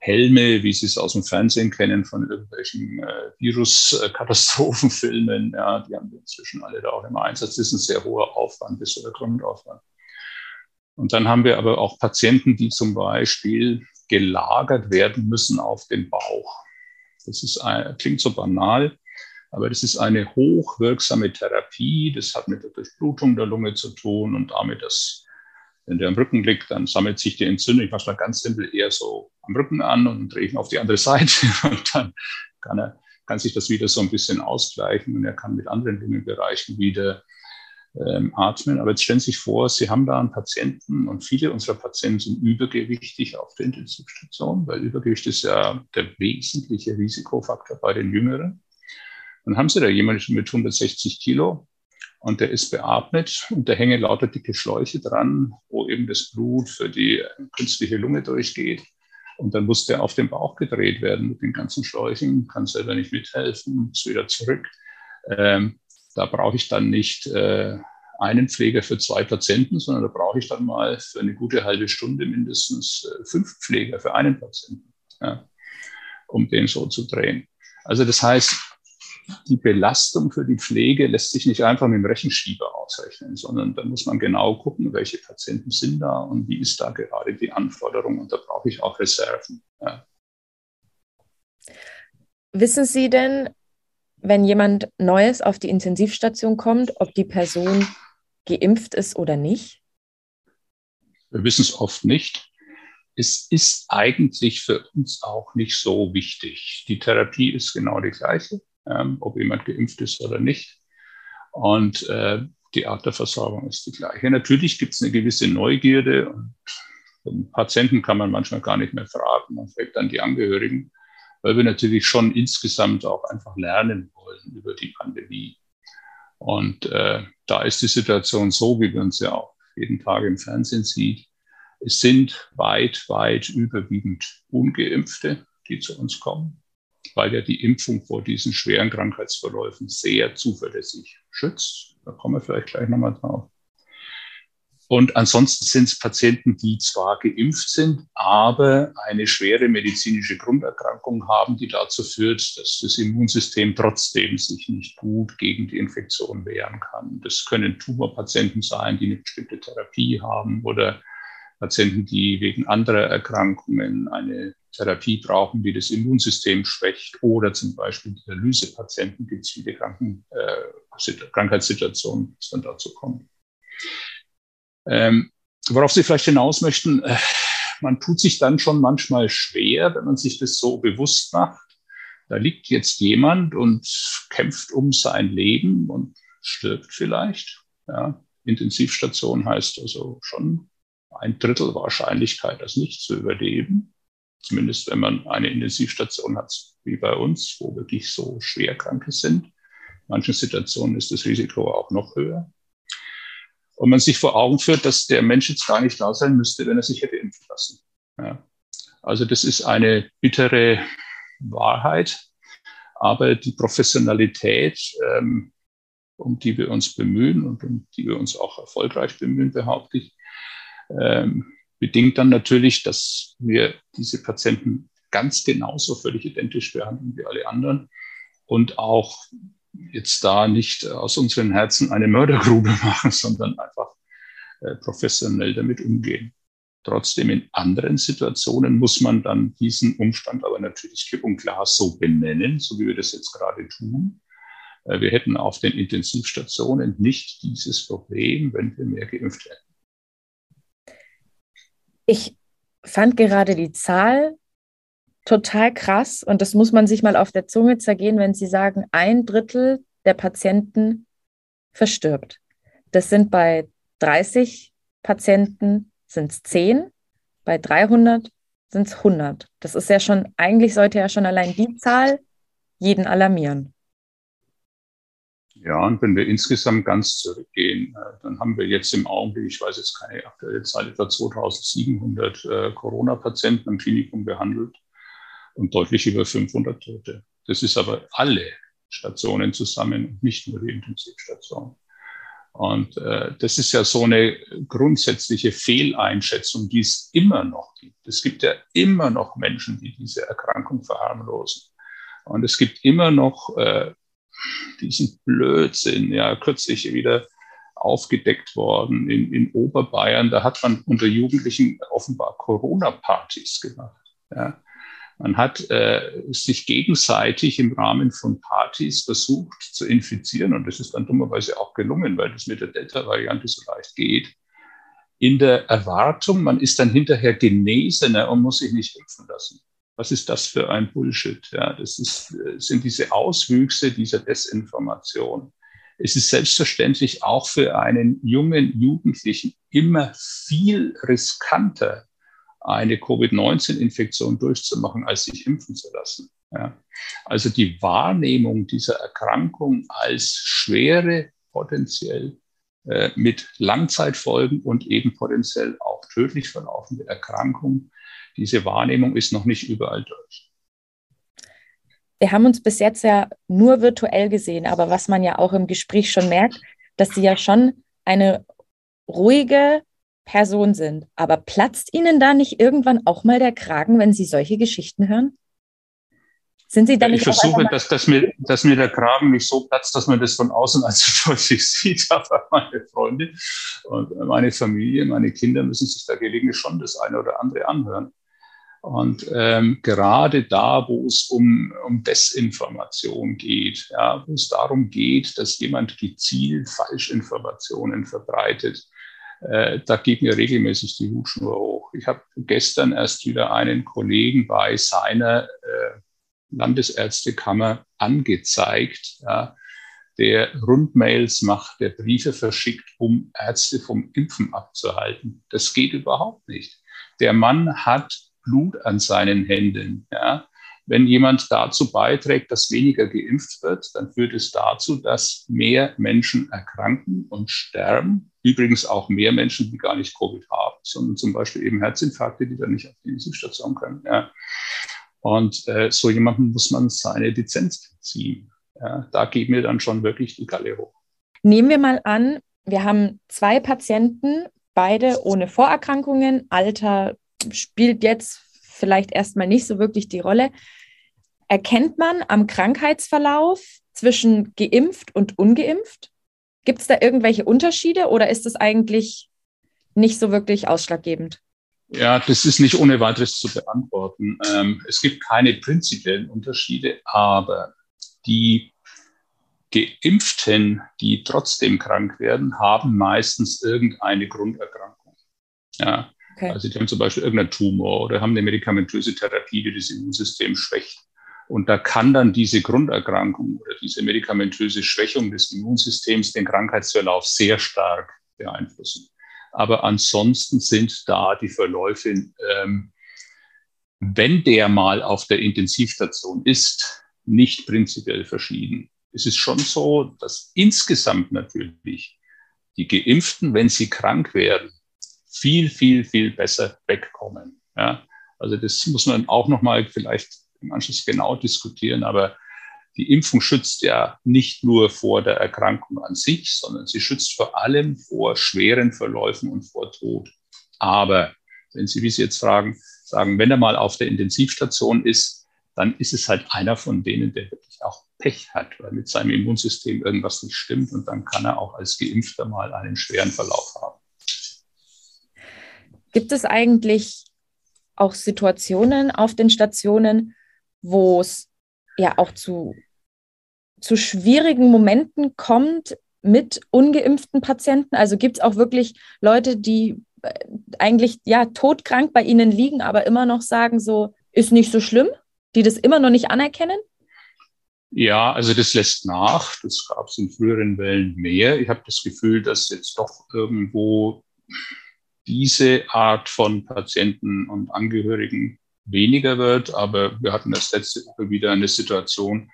Helme, wie Sie es aus dem Fernsehen kennen, von irgendwelchen äh, Viruskatastrophenfilmen. Ja, die haben wir inzwischen alle da auch im Einsatz. Das ist ein sehr hoher Aufwand, bis der Grundaufwand. Und dann haben wir aber auch Patienten, die zum Beispiel gelagert werden müssen auf den Bauch. Das ist ein, klingt so banal, aber das ist eine hochwirksame Therapie. Das hat mit der Durchblutung der Lunge zu tun und damit, dass wenn der am Rücken liegt, dann sammelt sich die Entzündung, ich mache mal ganz simpel, eher so am Rücken an und drehe ihn auf die andere Seite und dann kann, er, kann sich das wieder so ein bisschen ausgleichen und er kann mit anderen Lungenbereichen wieder ähm, atmen. Aber jetzt stellen Sie sich vor, Sie haben da einen Patienten und viele unserer Patienten sind übergewichtig auf der Intensivstation, weil Übergewicht ist ja der wesentliche Risikofaktor bei den Jüngeren. Dann haben Sie da jemanden mit 160 Kilo und der ist beatmet und da hängen lauter dicke Schläuche dran, wo eben das Blut für die künstliche Lunge durchgeht. Und dann muss der auf den Bauch gedreht werden mit den ganzen Schläuchen, kann selber nicht mithelfen, muss wieder zurück. Ähm, da brauche ich dann nicht äh, einen Pfleger für zwei Patienten, sondern da brauche ich dann mal für eine gute halbe Stunde mindestens äh, fünf Pfleger für einen Patienten, ja, um den so zu drehen. Also das heißt, die Belastung für die Pflege lässt sich nicht einfach mit dem Rechenschieber ausrechnen, sondern da muss man genau gucken, welche Patienten sind da und wie ist da gerade die Anforderung und da brauche ich auch Reserven. Ja. Wissen Sie denn, wenn jemand Neues auf die Intensivstation kommt, ob die Person geimpft ist oder nicht? Wir wissen es oft nicht. Es ist eigentlich für uns auch nicht so wichtig. Die Therapie ist genau die gleiche, ähm, ob jemand geimpft ist oder nicht. Und äh, die Art der Versorgung ist die gleiche. Natürlich gibt es eine gewisse Neugierde und den Patienten kann man manchmal gar nicht mehr fragen. Man fragt dann die Angehörigen weil wir natürlich schon insgesamt auch einfach lernen wollen über die Pandemie. Und äh, da ist die Situation so, wie wir uns ja auch jeden Tag im Fernsehen sieht. Es sind weit, weit überwiegend ungeimpfte, die zu uns kommen, weil ja die Impfung vor diesen schweren Krankheitsverläufen sehr zuverlässig schützt. Da kommen wir vielleicht gleich nochmal drauf. Und ansonsten sind es Patienten, die zwar geimpft sind, aber eine schwere medizinische Grunderkrankung haben, die dazu führt, dass das Immunsystem trotzdem sich nicht gut gegen die Infektion wehren kann. Das können Tumorpatienten sein, die eine bestimmte Therapie haben oder Patienten, die wegen anderer Erkrankungen eine Therapie brauchen, die das Immunsystem schwächt oder zum Beispiel Dialysepatienten gibt es viele Kranken, äh, Krankheitssituationen, die dann dazu kommen. Ähm, worauf Sie vielleicht hinaus möchten, äh, man tut sich dann schon manchmal schwer, wenn man sich das so bewusst macht. Da liegt jetzt jemand und kämpft um sein Leben und stirbt vielleicht. Ja. Intensivstation heißt also schon ein Drittel Wahrscheinlichkeit, das nicht zu überleben. Zumindest wenn man eine Intensivstation hat, wie bei uns, wo wirklich so Schwerkranke sind. In manchen Situationen ist das Risiko auch noch höher. Und man sich vor Augen führt, dass der Mensch jetzt gar nicht da sein müsste, wenn er sich hätte impfen lassen. Ja. Also das ist eine bittere Wahrheit, aber die Professionalität, ähm, um die wir uns bemühen und um die wir uns auch erfolgreich bemühen, behaupte ich, ähm, bedingt dann natürlich, dass wir diese Patienten ganz genauso völlig identisch behandeln wie alle anderen und auch jetzt da nicht aus unseren Herzen eine Mördergrube machen, sondern einfach äh, professionell damit umgehen. Trotzdem in anderen Situationen muss man dann diesen Umstand aber natürlich klipp und klar so benennen, so wie wir das jetzt gerade tun. Äh, wir hätten auf den Intensivstationen nicht dieses Problem, wenn wir mehr geimpft hätten. Ich fand gerade die Zahl total krass und das muss man sich mal auf der Zunge zergehen, wenn Sie sagen, ein Drittel der Patienten verstirbt. Das sind bei 30 Patienten sind es 10, bei 300 sind es 100. Das ist ja schon, eigentlich sollte ja schon allein die Zahl jeden alarmieren. Ja, und wenn wir insgesamt ganz zurückgehen, äh, dann haben wir jetzt im Augenblick, ich weiß jetzt keine aktuelle Zahl, etwa 2700 äh, Corona-Patienten im Klinikum behandelt und deutlich über 500 Tote. Das ist aber alle Stationen zusammen und nicht nur die Intensivstation. Und äh, das ist ja so eine grundsätzliche Fehleinschätzung, die es immer noch gibt. Es gibt ja immer noch Menschen, die diese Erkrankung verharmlosen. Und es gibt immer noch äh, diesen Blödsinn, ja, kürzlich wieder aufgedeckt worden in, in Oberbayern. Da hat man unter Jugendlichen offenbar Corona-Partys gemacht. Ja. Man hat äh, sich gegenseitig im Rahmen von Partys versucht zu infizieren und das ist dann dummerweise auch gelungen, weil das mit der Delta-Variante so leicht geht. In der Erwartung, man ist dann hinterher Genesener und muss sich nicht impfen lassen. Was ist das für ein Bullshit? Ja, das ist, äh, sind diese Auswüchse dieser Desinformation. Es ist selbstverständlich auch für einen jungen Jugendlichen immer viel riskanter, eine Covid-19-Infektion durchzumachen, als sich impfen zu lassen. Ja. Also die Wahrnehmung dieser Erkrankung als schwere, potenziell äh, mit Langzeitfolgen und eben potenziell auch tödlich verlaufende Erkrankung, diese Wahrnehmung ist noch nicht überall durch. Wir haben uns bis jetzt ja nur virtuell gesehen, aber was man ja auch im Gespräch schon merkt, dass Sie ja schon eine ruhige, Person sind. Aber platzt Ihnen da nicht irgendwann auch mal der Kragen, wenn Sie solche Geschichten hören? Sind Sie da nicht Ich versuche, dass, dass, mir, dass mir der Kragen nicht so platzt, dass man das von außen als so deutlich sieht. Aber meine Freunde und meine Familie, meine Kinder müssen sich da gelegentlich schon das eine oder andere anhören. Und ähm, gerade da, wo es um, um Desinformation geht, ja, wo es darum geht, dass jemand gezielt Falschinformationen verbreitet, äh, da geht mir regelmäßig die Hutschnur hoch. Ich habe gestern erst wieder einen Kollegen bei seiner äh, Landesärztekammer angezeigt, ja, der Rundmails macht, der Briefe verschickt, um Ärzte vom Impfen abzuhalten. Das geht überhaupt nicht. Der Mann hat Blut an seinen Händen. Ja. Wenn jemand dazu beiträgt, dass weniger geimpft wird, dann führt es dazu, dass mehr Menschen erkranken und sterben. Übrigens auch mehr Menschen, die gar nicht Covid haben, sondern zum Beispiel eben Herzinfarkte, die dann nicht auf die Intensivstation können. Ja. Und äh, so jemandem muss man seine Lizenz ziehen. Ja. Da geht mir dann schon wirklich die Galle hoch. Nehmen wir mal an, wir haben zwei Patienten, beide ohne Vorerkrankungen. Alter spielt jetzt vielleicht erstmal nicht so wirklich die Rolle. Erkennt man am Krankheitsverlauf zwischen geimpft und ungeimpft? Gibt es da irgendwelche Unterschiede oder ist es eigentlich nicht so wirklich ausschlaggebend? Ja, das ist nicht ohne weiteres zu beantworten. Ähm, es gibt keine prinzipiellen Unterschiede, aber die Geimpften, die trotzdem krank werden, haben meistens irgendeine Grunderkrankung. Ja, Okay. Also die haben zum Beispiel irgendeinen Tumor oder haben eine medikamentöse Therapie, die das Immunsystem schwächt. Und da kann dann diese Grunderkrankung oder diese medikamentöse Schwächung des Immunsystems den Krankheitsverlauf sehr stark beeinflussen. Aber ansonsten sind da die Verläufe, ähm, wenn der mal auf der Intensivstation ist, nicht prinzipiell verschieden. Es ist schon so, dass insgesamt natürlich die Geimpften, wenn sie krank werden, viel, viel, viel besser wegkommen. Ja? Also das muss man auch nochmal vielleicht im Anschluss genau diskutieren, aber die Impfung schützt ja nicht nur vor der Erkrankung an sich, sondern sie schützt vor allem vor schweren Verläufen und vor Tod. Aber wenn Sie, wie Sie jetzt fragen, sagen, wenn er mal auf der Intensivstation ist, dann ist es halt einer von denen, der wirklich auch Pech hat, weil mit seinem Immunsystem irgendwas nicht stimmt und dann kann er auch als Geimpfter mal einen schweren Verlauf haben. Gibt es eigentlich auch Situationen auf den Stationen, wo es ja auch zu, zu schwierigen Momenten kommt mit ungeimpften Patienten? Also gibt es auch wirklich Leute, die äh, eigentlich ja todkrank bei ihnen liegen, aber immer noch sagen, so ist nicht so schlimm, die das immer noch nicht anerkennen? Ja, also das lässt nach. Das gab es in früheren Wellen mehr. Ich habe das Gefühl, dass jetzt doch irgendwo diese Art von Patienten und Angehörigen weniger wird. Aber wir hatten das letzte Woche wieder eine Situation,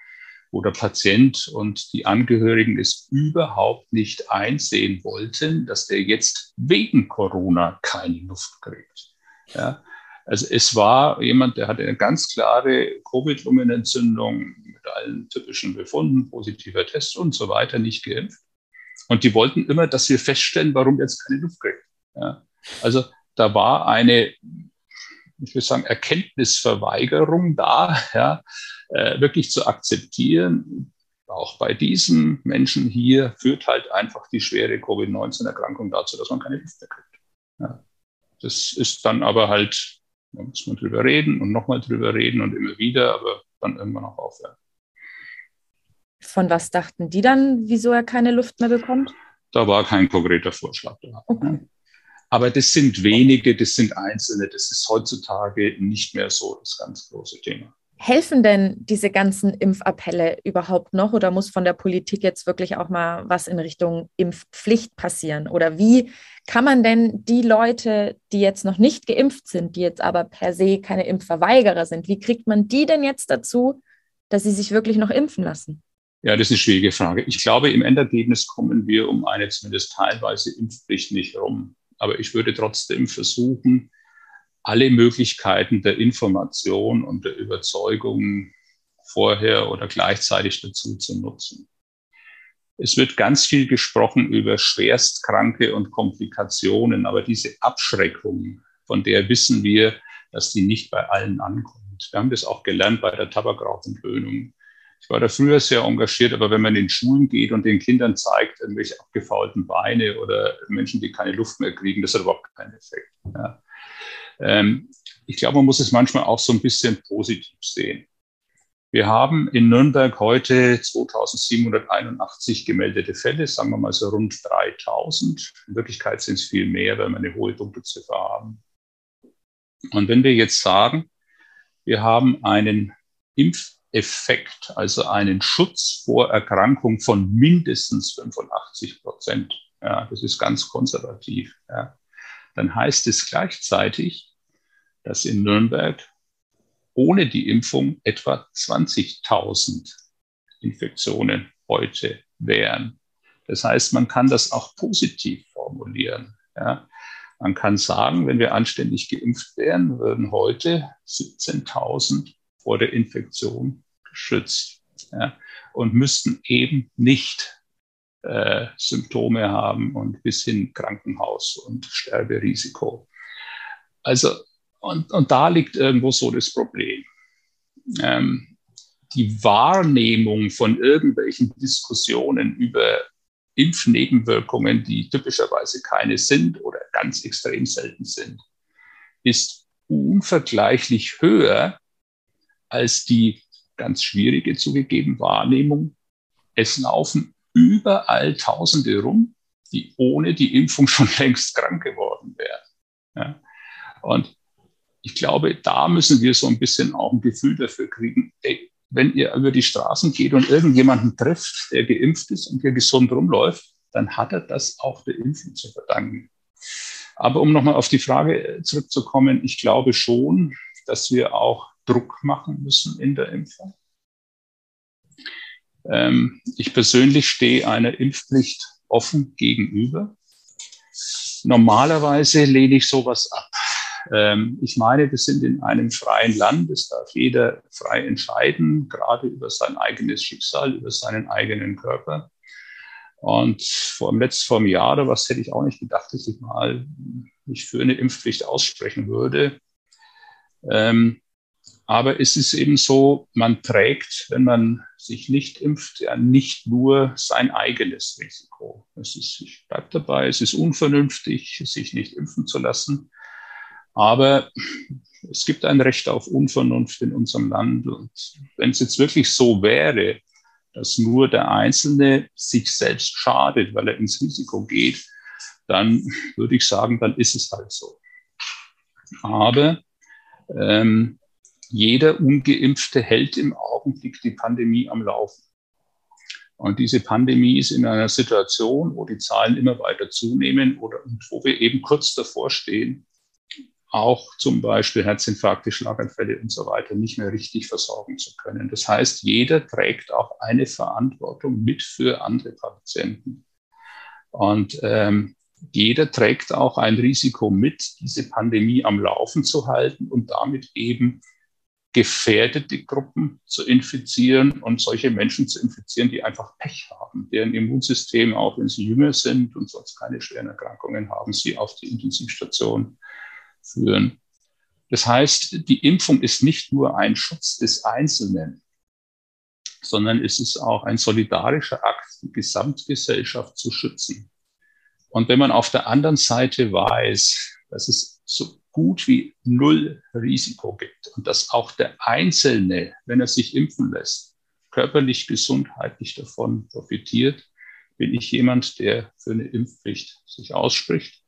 wo der Patient und die Angehörigen es überhaupt nicht einsehen wollten, dass der jetzt wegen Corona keine Luft kriegt. Ja, also es war jemand, der hatte eine ganz klare Covid-Lungenentzündung mit allen typischen Befunden, positiver Test und so weiter, nicht geimpft. Und die wollten immer, dass wir feststellen, warum jetzt keine Luft kriegt. Ja. Also da war eine, ich würde sagen, Erkenntnisverweigerung da, ja, äh, wirklich zu akzeptieren. Auch bei diesen Menschen hier führt halt einfach die schwere Covid-19-Erkrankung dazu, dass man keine Luft mehr kriegt. Ja. Das ist dann aber halt, da muss man drüber reden und nochmal drüber reden und immer wieder, aber dann irgendwann auch aufhören. Von was dachten die dann, wieso er keine Luft mehr bekommt? Da war kein konkreter Vorschlag da. Okay. Aber das sind wenige, das sind Einzelne. Das ist heutzutage nicht mehr so das ganz große Thema. Helfen denn diese ganzen Impfappelle überhaupt noch oder muss von der Politik jetzt wirklich auch mal was in Richtung Impfpflicht passieren? Oder wie kann man denn die Leute, die jetzt noch nicht geimpft sind, die jetzt aber per se keine Impfverweigerer sind, wie kriegt man die denn jetzt dazu, dass sie sich wirklich noch impfen lassen? Ja, das ist eine schwierige Frage. Ich glaube, im Endergebnis kommen wir um eine zumindest teilweise Impfpflicht nicht rum. Aber ich würde trotzdem versuchen, alle Möglichkeiten der Information und der Überzeugung vorher oder gleichzeitig dazu zu nutzen. Es wird ganz viel gesprochen über Schwerstkranke und Komplikationen, aber diese Abschreckung, von der wissen wir, dass die nicht bei allen ankommt. Wir haben das auch gelernt bei der Tabakrauchentwöhnung. Ich war da früher sehr engagiert, aber wenn man in Schulen geht und den Kindern zeigt, irgendwelche abgefaulten Beine oder Menschen, die keine Luft mehr kriegen, das hat überhaupt keinen Effekt. Ja. Ähm, ich glaube, man muss es manchmal auch so ein bisschen positiv sehen. Wir haben in Nürnberg heute 2781 gemeldete Fälle, sagen wir mal so rund 3000. In Wirklichkeit sind es viel mehr, weil wir eine hohe Dunkelziffer haben. Und wenn wir jetzt sagen, wir haben einen Impf Effekt, also einen Schutz vor Erkrankung von mindestens 85 Prozent. Ja, das ist ganz konservativ. Ja. Dann heißt es gleichzeitig, dass in Nürnberg ohne die Impfung etwa 20.000 Infektionen heute wären. Das heißt, man kann das auch positiv formulieren. Ja. Man kann sagen, wenn wir anständig geimpft wären, würden heute 17.000 vor der Infektion geschützt ja, und müssten eben nicht äh, Symptome haben und bis hin Krankenhaus und Sterberisiko. Also, und, und da liegt irgendwo so das Problem. Ähm, die Wahrnehmung von irgendwelchen Diskussionen über Impfnebenwirkungen, die typischerweise keine sind oder ganz extrem selten sind, ist unvergleichlich höher als die ganz schwierige zugegeben Wahrnehmung. Es laufen überall Tausende rum, die ohne die Impfung schon längst krank geworden wären. Ja. Und ich glaube, da müssen wir so ein bisschen auch ein Gefühl dafür kriegen, ey, wenn ihr über die Straßen geht und irgendjemanden trifft, der geimpft ist und hier gesund rumläuft, dann hat er das auch der Impfung zu verdanken. Aber um nochmal auf die Frage zurückzukommen, ich glaube schon, dass wir auch Druck machen müssen in der Impfung. Ähm, ich persönlich stehe einer Impfpflicht offen gegenüber. Normalerweise lehne ich sowas ab. Ähm, ich meine, wir sind in einem freien Land. Es darf jeder frei entscheiden, gerade über sein eigenes Schicksal, über seinen eigenen Körper. Und vor dem letzten vor einem Jahr oder was hätte ich auch nicht gedacht, dass ich mal mich für eine Impfpflicht aussprechen würde. Ähm, aber es ist eben so, man trägt, wenn man sich nicht impft, ja nicht nur sein eigenes Risiko. Es ist, ich bleibe dabei, es ist unvernünftig, sich nicht impfen zu lassen. Aber es gibt ein Recht auf Unvernunft in unserem Land. Und wenn es jetzt wirklich so wäre, dass nur der Einzelne sich selbst schadet, weil er ins Risiko geht, dann würde ich sagen, dann ist es halt so. Aber ähm, jeder ungeimpfte hält im Augenblick die Pandemie am Laufen. Und diese Pandemie ist in einer Situation, wo die Zahlen immer weiter zunehmen oder wo wir eben kurz davor stehen, auch zum Beispiel Herzinfarkte, Schlaganfälle und so weiter nicht mehr richtig versorgen zu können. Das heißt, jeder trägt auch eine Verantwortung mit für andere Patienten. Und ähm, jeder trägt auch ein Risiko mit, diese Pandemie am Laufen zu halten und damit eben gefährdete Gruppen zu infizieren und solche Menschen zu infizieren, die einfach Pech haben, deren Immunsystem, auch wenn sie jünger sind und sonst keine schweren Erkrankungen haben, sie auf die Intensivstation führen. Das heißt, die Impfung ist nicht nur ein Schutz des Einzelnen, sondern es ist auch ein solidarischer Akt, die Gesamtgesellschaft zu schützen. Und wenn man auf der anderen Seite weiß, dass es so gut wie null Risiko gibt und dass auch der Einzelne, wenn er sich impfen lässt, körperlich, gesundheitlich davon profitiert, bin ich jemand, der für eine Impfpflicht sich ausspricht.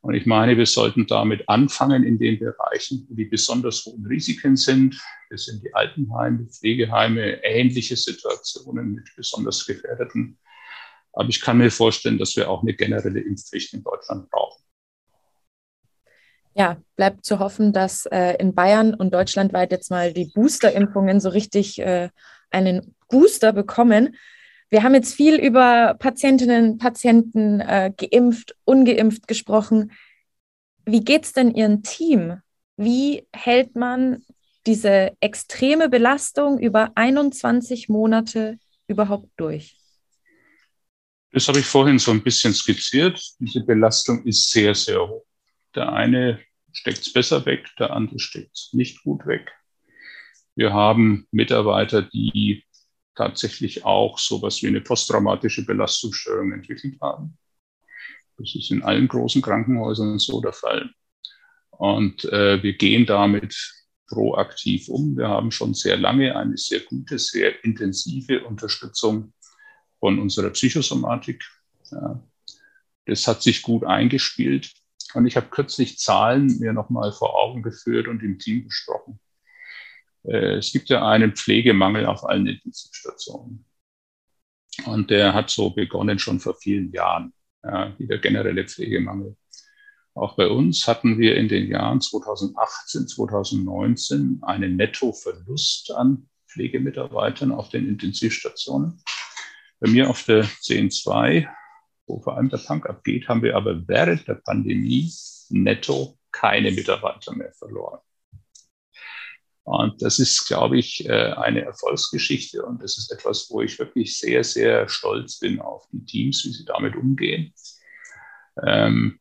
Und ich meine, wir sollten damit anfangen in den Bereichen, die besonders hohen Risiken sind. Das sind die Altenheime, Pflegeheime, ähnliche Situationen mit besonders gefährdeten. Aber ich kann mir vorstellen, dass wir auch eine generelle Impfpflicht in Deutschland brauchen. Ja, bleibt zu hoffen, dass äh, in Bayern und deutschlandweit jetzt mal die Booster-Impfungen so richtig äh, einen Booster bekommen. Wir haben jetzt viel über Patientinnen, Patienten, äh, geimpft, ungeimpft gesprochen. Wie geht es denn Ihrem Team? Wie hält man diese extreme Belastung über 21 Monate überhaupt durch? Das habe ich vorhin so ein bisschen skizziert. Diese Belastung ist sehr, sehr hoch. Der eine steckt es besser weg, der andere steckt es nicht gut weg. Wir haben Mitarbeiter, die tatsächlich auch sowas wie eine posttraumatische Belastungsstörung entwickelt haben. Das ist in allen großen Krankenhäusern so der Fall. Und äh, wir gehen damit proaktiv um. Wir haben schon sehr lange eine sehr gute, sehr intensive Unterstützung von unserer Psychosomatik. Ja, das hat sich gut eingespielt. Und ich habe kürzlich Zahlen mir nochmal vor Augen geführt und im Team besprochen. Äh, es gibt ja einen Pflegemangel auf allen Intensivstationen. Und der hat so begonnen schon vor vielen Jahren, ja, der generelle Pflegemangel. Auch bei uns hatten wir in den Jahren 2018, 2019 einen Nettoverlust an Pflegemitarbeitern auf den Intensivstationen. Bei mir auf der 10.2 wo vor allem der Punk abgeht, haben wir aber während der Pandemie netto keine Mitarbeiter mehr verloren. Und das ist, glaube ich, äh, eine Erfolgsgeschichte und das ist etwas, wo ich wirklich sehr, sehr stolz bin auf die Teams, wie sie damit umgehen. Ähm,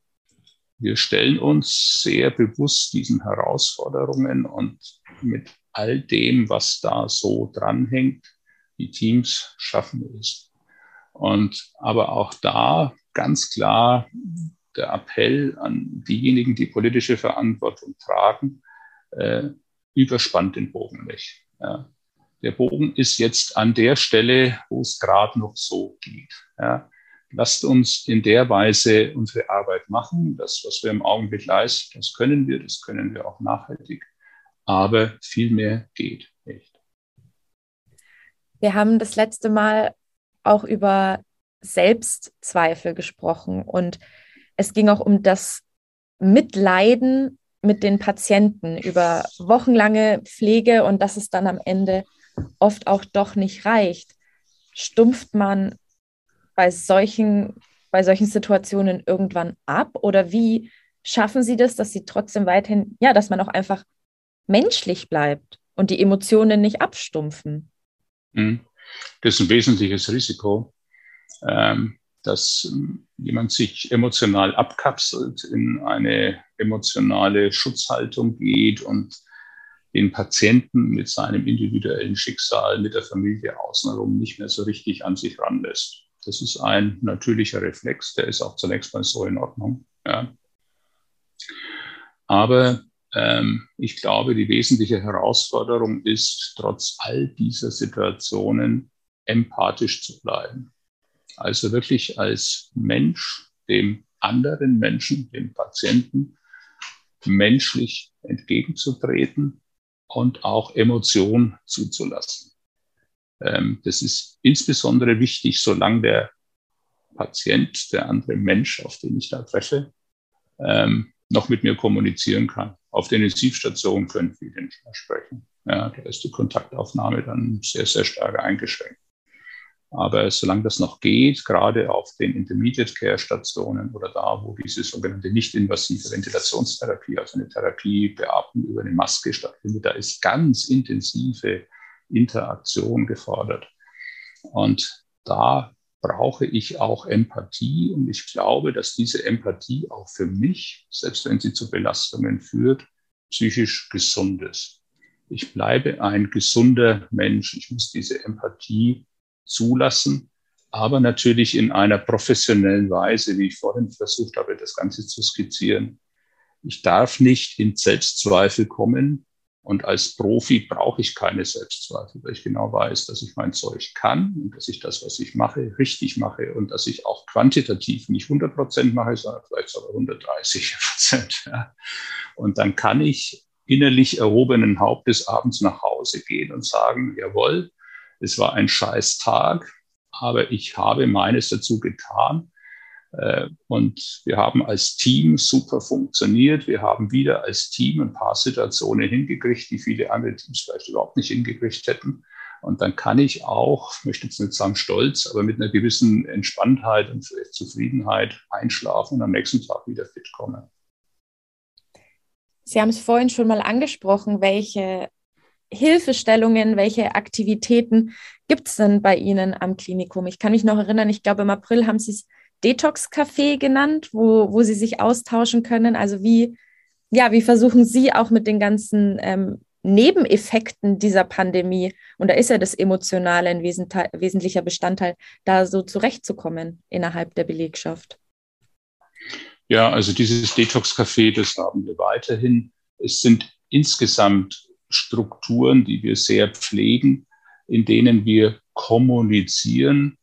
wir stellen uns sehr bewusst diesen Herausforderungen und mit all dem, was da so dranhängt, die Teams schaffen es und aber auch da ganz klar der Appell an diejenigen, die politische Verantwortung tragen, äh, überspannt den Bogen nicht. Ja. Der Bogen ist jetzt an der Stelle, wo es gerade noch so geht. Ja. Lasst uns in der Weise unsere Arbeit machen. Das, was wir im Augenblick leisten, das können wir, das können wir auch nachhaltig. Aber viel mehr geht nicht. Wir haben das letzte Mal auch über Selbstzweifel gesprochen und es ging auch um das Mitleiden mit den Patienten über wochenlange Pflege und dass es dann am Ende oft auch doch nicht reicht. Stumpft man bei solchen, bei solchen Situationen irgendwann ab oder wie schaffen Sie das, dass Sie trotzdem weiterhin, ja, dass man auch einfach menschlich bleibt und die Emotionen nicht abstumpfen? Mhm. Das ist ein wesentliches Risiko, ähm, dass ähm, jemand sich emotional abkapselt, in eine emotionale Schutzhaltung geht und den Patienten mit seinem individuellen Schicksal, mit der Familie außenrum nicht mehr so richtig an sich ranlässt. Das ist ein natürlicher Reflex, der ist auch zunächst mal so in Ordnung. Ja. Aber ich glaube, die wesentliche Herausforderung ist, trotz all dieser Situationen empathisch zu bleiben. Also wirklich als Mensch dem anderen Menschen, dem Patienten, menschlich entgegenzutreten und auch Emotionen zuzulassen. Ähm, das ist insbesondere wichtig, solange der Patient, der andere Mensch, auf den ich da treffe, ähm, noch mit mir kommunizieren kann. Auf der Intensivstation können viele nicht mehr sprechen. Ja, da ist die Kontaktaufnahme dann sehr, sehr stark eingeschränkt. Aber solange das noch geht, gerade auf den Intermediate Care Stationen oder da, wo diese sogenannte nicht-invasive Ventilationstherapie, also eine Therapie beatmen über eine Maske stattfindet, da ist ganz intensive Interaktion gefordert. Und da brauche ich auch Empathie. Und ich glaube, dass diese Empathie auch für mich, selbst wenn sie zu Belastungen führt, psychisch gesund ist. Ich bleibe ein gesunder Mensch. Ich muss diese Empathie zulassen, aber natürlich in einer professionellen Weise, wie ich vorhin versucht habe, das Ganze zu skizzieren. Ich darf nicht in Selbstzweifel kommen, und als Profi brauche ich keine Selbstzweifel, weil ich genau weiß, dass ich mein Zeug kann und dass ich das, was ich mache, richtig mache und dass ich auch quantitativ nicht 100 Prozent mache, sondern vielleicht sogar 130 Prozent. Ja. Und dann kann ich innerlich erhobenen Hauptes abends nach Hause gehen und sagen, jawohl, es war ein scheiß Tag, aber ich habe meines dazu getan und wir haben als Team super funktioniert. Wir haben wieder als Team ein paar Situationen hingekriegt, die viele andere Teams vielleicht überhaupt nicht hingekriegt hätten. Und dann kann ich auch, möchte jetzt nicht sagen stolz, aber mit einer gewissen Entspanntheit und Zufriedenheit einschlafen und am nächsten Tag wieder fit kommen. Sie haben es vorhin schon mal angesprochen, welche Hilfestellungen, welche Aktivitäten gibt es denn bei Ihnen am Klinikum? Ich kann mich noch erinnern, ich glaube, im April haben Sie es Detox-Café genannt, wo, wo sie sich austauschen können. Also wie, ja, wie versuchen Sie auch mit den ganzen ähm, Nebeneffekten dieser Pandemie, und da ist ja das Emotionale ein wesentlicher Bestandteil, da so zurechtzukommen innerhalb der Belegschaft? Ja, also dieses Detox-Café, das haben wir weiterhin. Es sind insgesamt Strukturen, die wir sehr pflegen, in denen wir kommunizieren,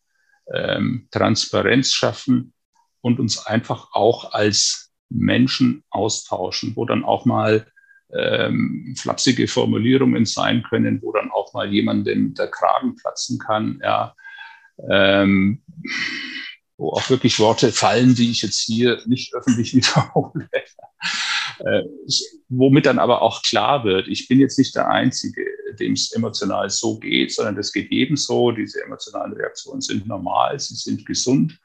ähm, Transparenz schaffen und uns einfach auch als Menschen austauschen, wo dann auch mal ähm, flapsige Formulierungen sein können, wo dann auch mal jemandem der Kragen platzen kann, ja, ähm, wo auch wirklich Worte fallen, die ich jetzt hier nicht öffentlich wiederhole, äh, womit dann aber auch klar wird, ich bin jetzt nicht der Einzige, dem es emotional so geht, sondern das geht jedem so. Diese emotionalen Reaktionen sind normal, sie sind gesund.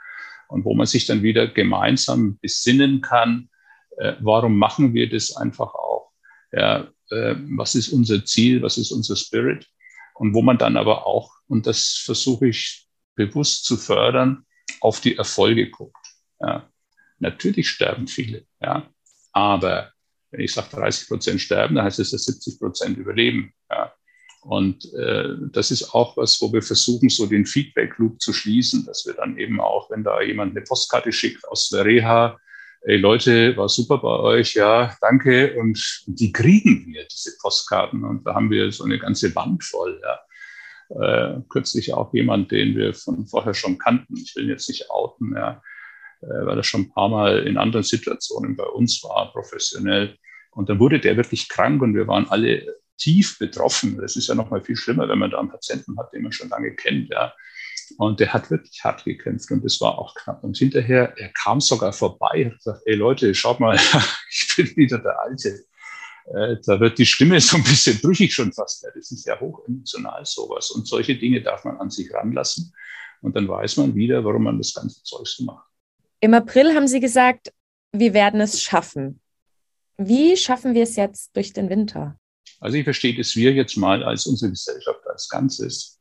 Und wo man sich dann wieder gemeinsam besinnen kann, äh, warum machen wir das einfach auch? Ja, äh, was ist unser Ziel? Was ist unser Spirit? Und wo man dann aber auch, und das versuche ich bewusst zu fördern, auf die Erfolge guckt. Ja. Natürlich sterben viele, ja. aber wenn ich sage 30 Prozent sterben, dann heißt es, dass 70 Prozent überleben. Ja. Und äh, das ist auch was, wo wir versuchen, so den Feedback-Loop zu schließen, dass wir dann eben auch, wenn da jemand eine Postkarte schickt aus der Reha, ey Leute, war super bei euch, ja, danke. Und die kriegen wir, diese Postkarten. Und da haben wir so eine ganze Wand voll. Ja. Äh, kürzlich auch jemand, den wir von vorher schon kannten. Ich will ihn jetzt nicht outen, ja, äh, weil er schon ein paar Mal in anderen Situationen bei uns war, professionell. Und dann wurde der wirklich krank und wir waren alle tief betroffen. Das ist ja noch mal viel schlimmer, wenn man da einen Patienten hat, den man schon lange kennt. Ja. Und der hat wirklich hart gekämpft und das war auch knapp. Und hinterher, er kam sogar vorbei und gesagt, ey Leute, schaut mal, ich bin wieder der Alte. Äh, da wird die Stimme so ein bisschen brüchig schon fast. Das ist ja hochemotional sowas. Und solche Dinge darf man an sich ranlassen. Und dann weiß man wieder, warum man das ganze Zeug so macht. Im April haben Sie gesagt, wir werden es schaffen. Wie schaffen wir es jetzt durch den Winter? Also ich verstehe das wir jetzt mal als unsere Gesellschaft als Ganzes.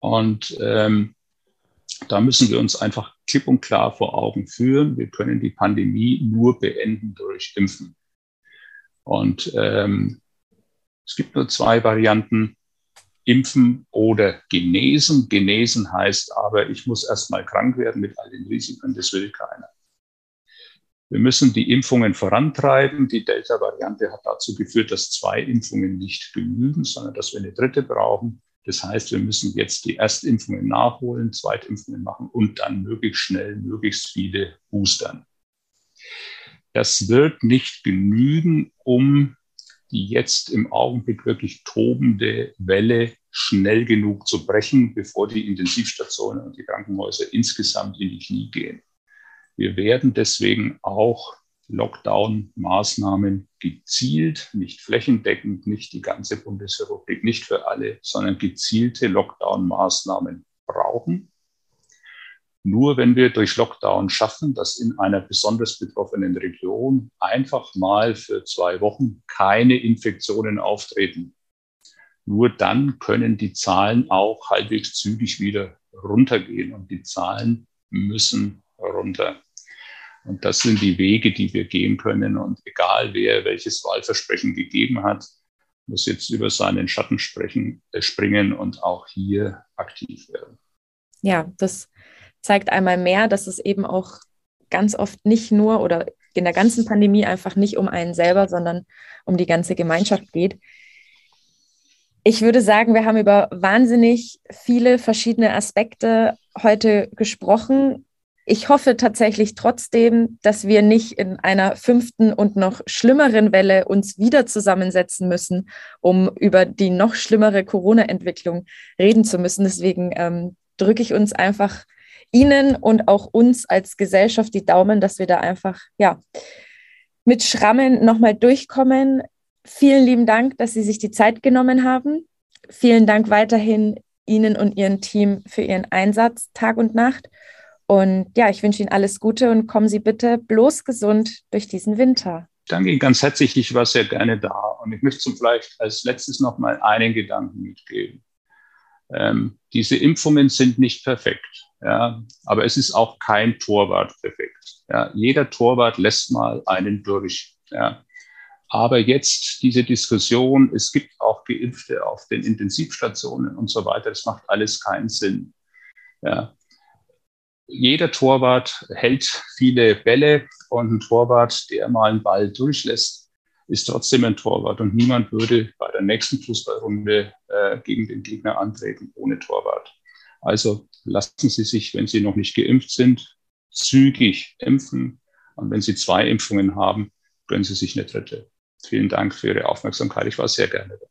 Und ähm, da müssen wir uns einfach klipp und klar vor Augen führen. Wir können die Pandemie nur beenden durch Impfen. Und ähm, es gibt nur zwei Varianten, impfen oder genesen. Genesen heißt aber, ich muss erstmal krank werden mit all den Risiken, das will keiner. Wir müssen die Impfungen vorantreiben. Die Delta-Variante hat dazu geführt, dass zwei Impfungen nicht genügen, sondern dass wir eine dritte brauchen. Das heißt, wir müssen jetzt die Erstimpfungen nachholen, Zweitimpfungen machen und dann möglichst schnell möglichst viele boostern. Das wird nicht genügen, um die jetzt im Augenblick wirklich tobende Welle schnell genug zu brechen, bevor die Intensivstationen und die Krankenhäuser insgesamt in die Knie gehen. Wir werden deswegen auch Lockdown-Maßnahmen gezielt, nicht flächendeckend, nicht die ganze Bundesrepublik, nicht für alle, sondern gezielte Lockdown-Maßnahmen brauchen. Nur wenn wir durch Lockdown schaffen, dass in einer besonders betroffenen Region einfach mal für zwei Wochen keine Infektionen auftreten, nur dann können die Zahlen auch halbwegs zügig wieder runtergehen und die Zahlen müssen runter. Und das sind die Wege, die wir gehen können. Und egal wer welches Wahlversprechen gegeben hat, muss jetzt über seinen Schatten sprechen, äh, springen und auch hier aktiv werden. Ja, das zeigt einmal mehr, dass es eben auch ganz oft nicht nur oder in der ganzen Pandemie einfach nicht um einen selber, sondern um die ganze Gemeinschaft geht. Ich würde sagen, wir haben über wahnsinnig viele verschiedene Aspekte heute gesprochen. Ich hoffe tatsächlich trotzdem, dass wir nicht in einer fünften und noch schlimmeren Welle uns wieder zusammensetzen müssen, um über die noch schlimmere Corona-Entwicklung reden zu müssen. Deswegen ähm, drücke ich uns einfach Ihnen und auch uns als Gesellschaft die Daumen, dass wir da einfach, ja, mit Schrammen nochmal durchkommen. Vielen lieben Dank, dass Sie sich die Zeit genommen haben. Vielen Dank weiterhin Ihnen und Ihrem Team für Ihren Einsatz Tag und Nacht. Und ja, ich wünsche Ihnen alles Gute und kommen Sie bitte bloß gesund durch diesen Winter. Danke Ihnen ganz herzlich. Ich war sehr gerne da. Und ich möchte zum vielleicht als letztes noch mal einen Gedanken mitgeben. Ähm, diese Impfungen sind nicht perfekt. Ja, aber es ist auch kein Torwart perfekt. Ja, jeder Torwart lässt mal einen durch. Ja. Aber jetzt diese Diskussion, es gibt auch Geimpfte auf den Intensivstationen und so weiter, das macht alles keinen Sinn. Ja. Jeder Torwart hält viele Bälle und ein Torwart, der mal einen Ball durchlässt, ist trotzdem ein Torwart und niemand würde bei der nächsten Fußballrunde äh, gegen den Gegner antreten ohne Torwart. Also lassen Sie sich, wenn Sie noch nicht geimpft sind, zügig impfen. Und wenn Sie zwei Impfungen haben, gönnen Sie sich eine dritte. Vielen Dank für Ihre Aufmerksamkeit. Ich war sehr gerne da.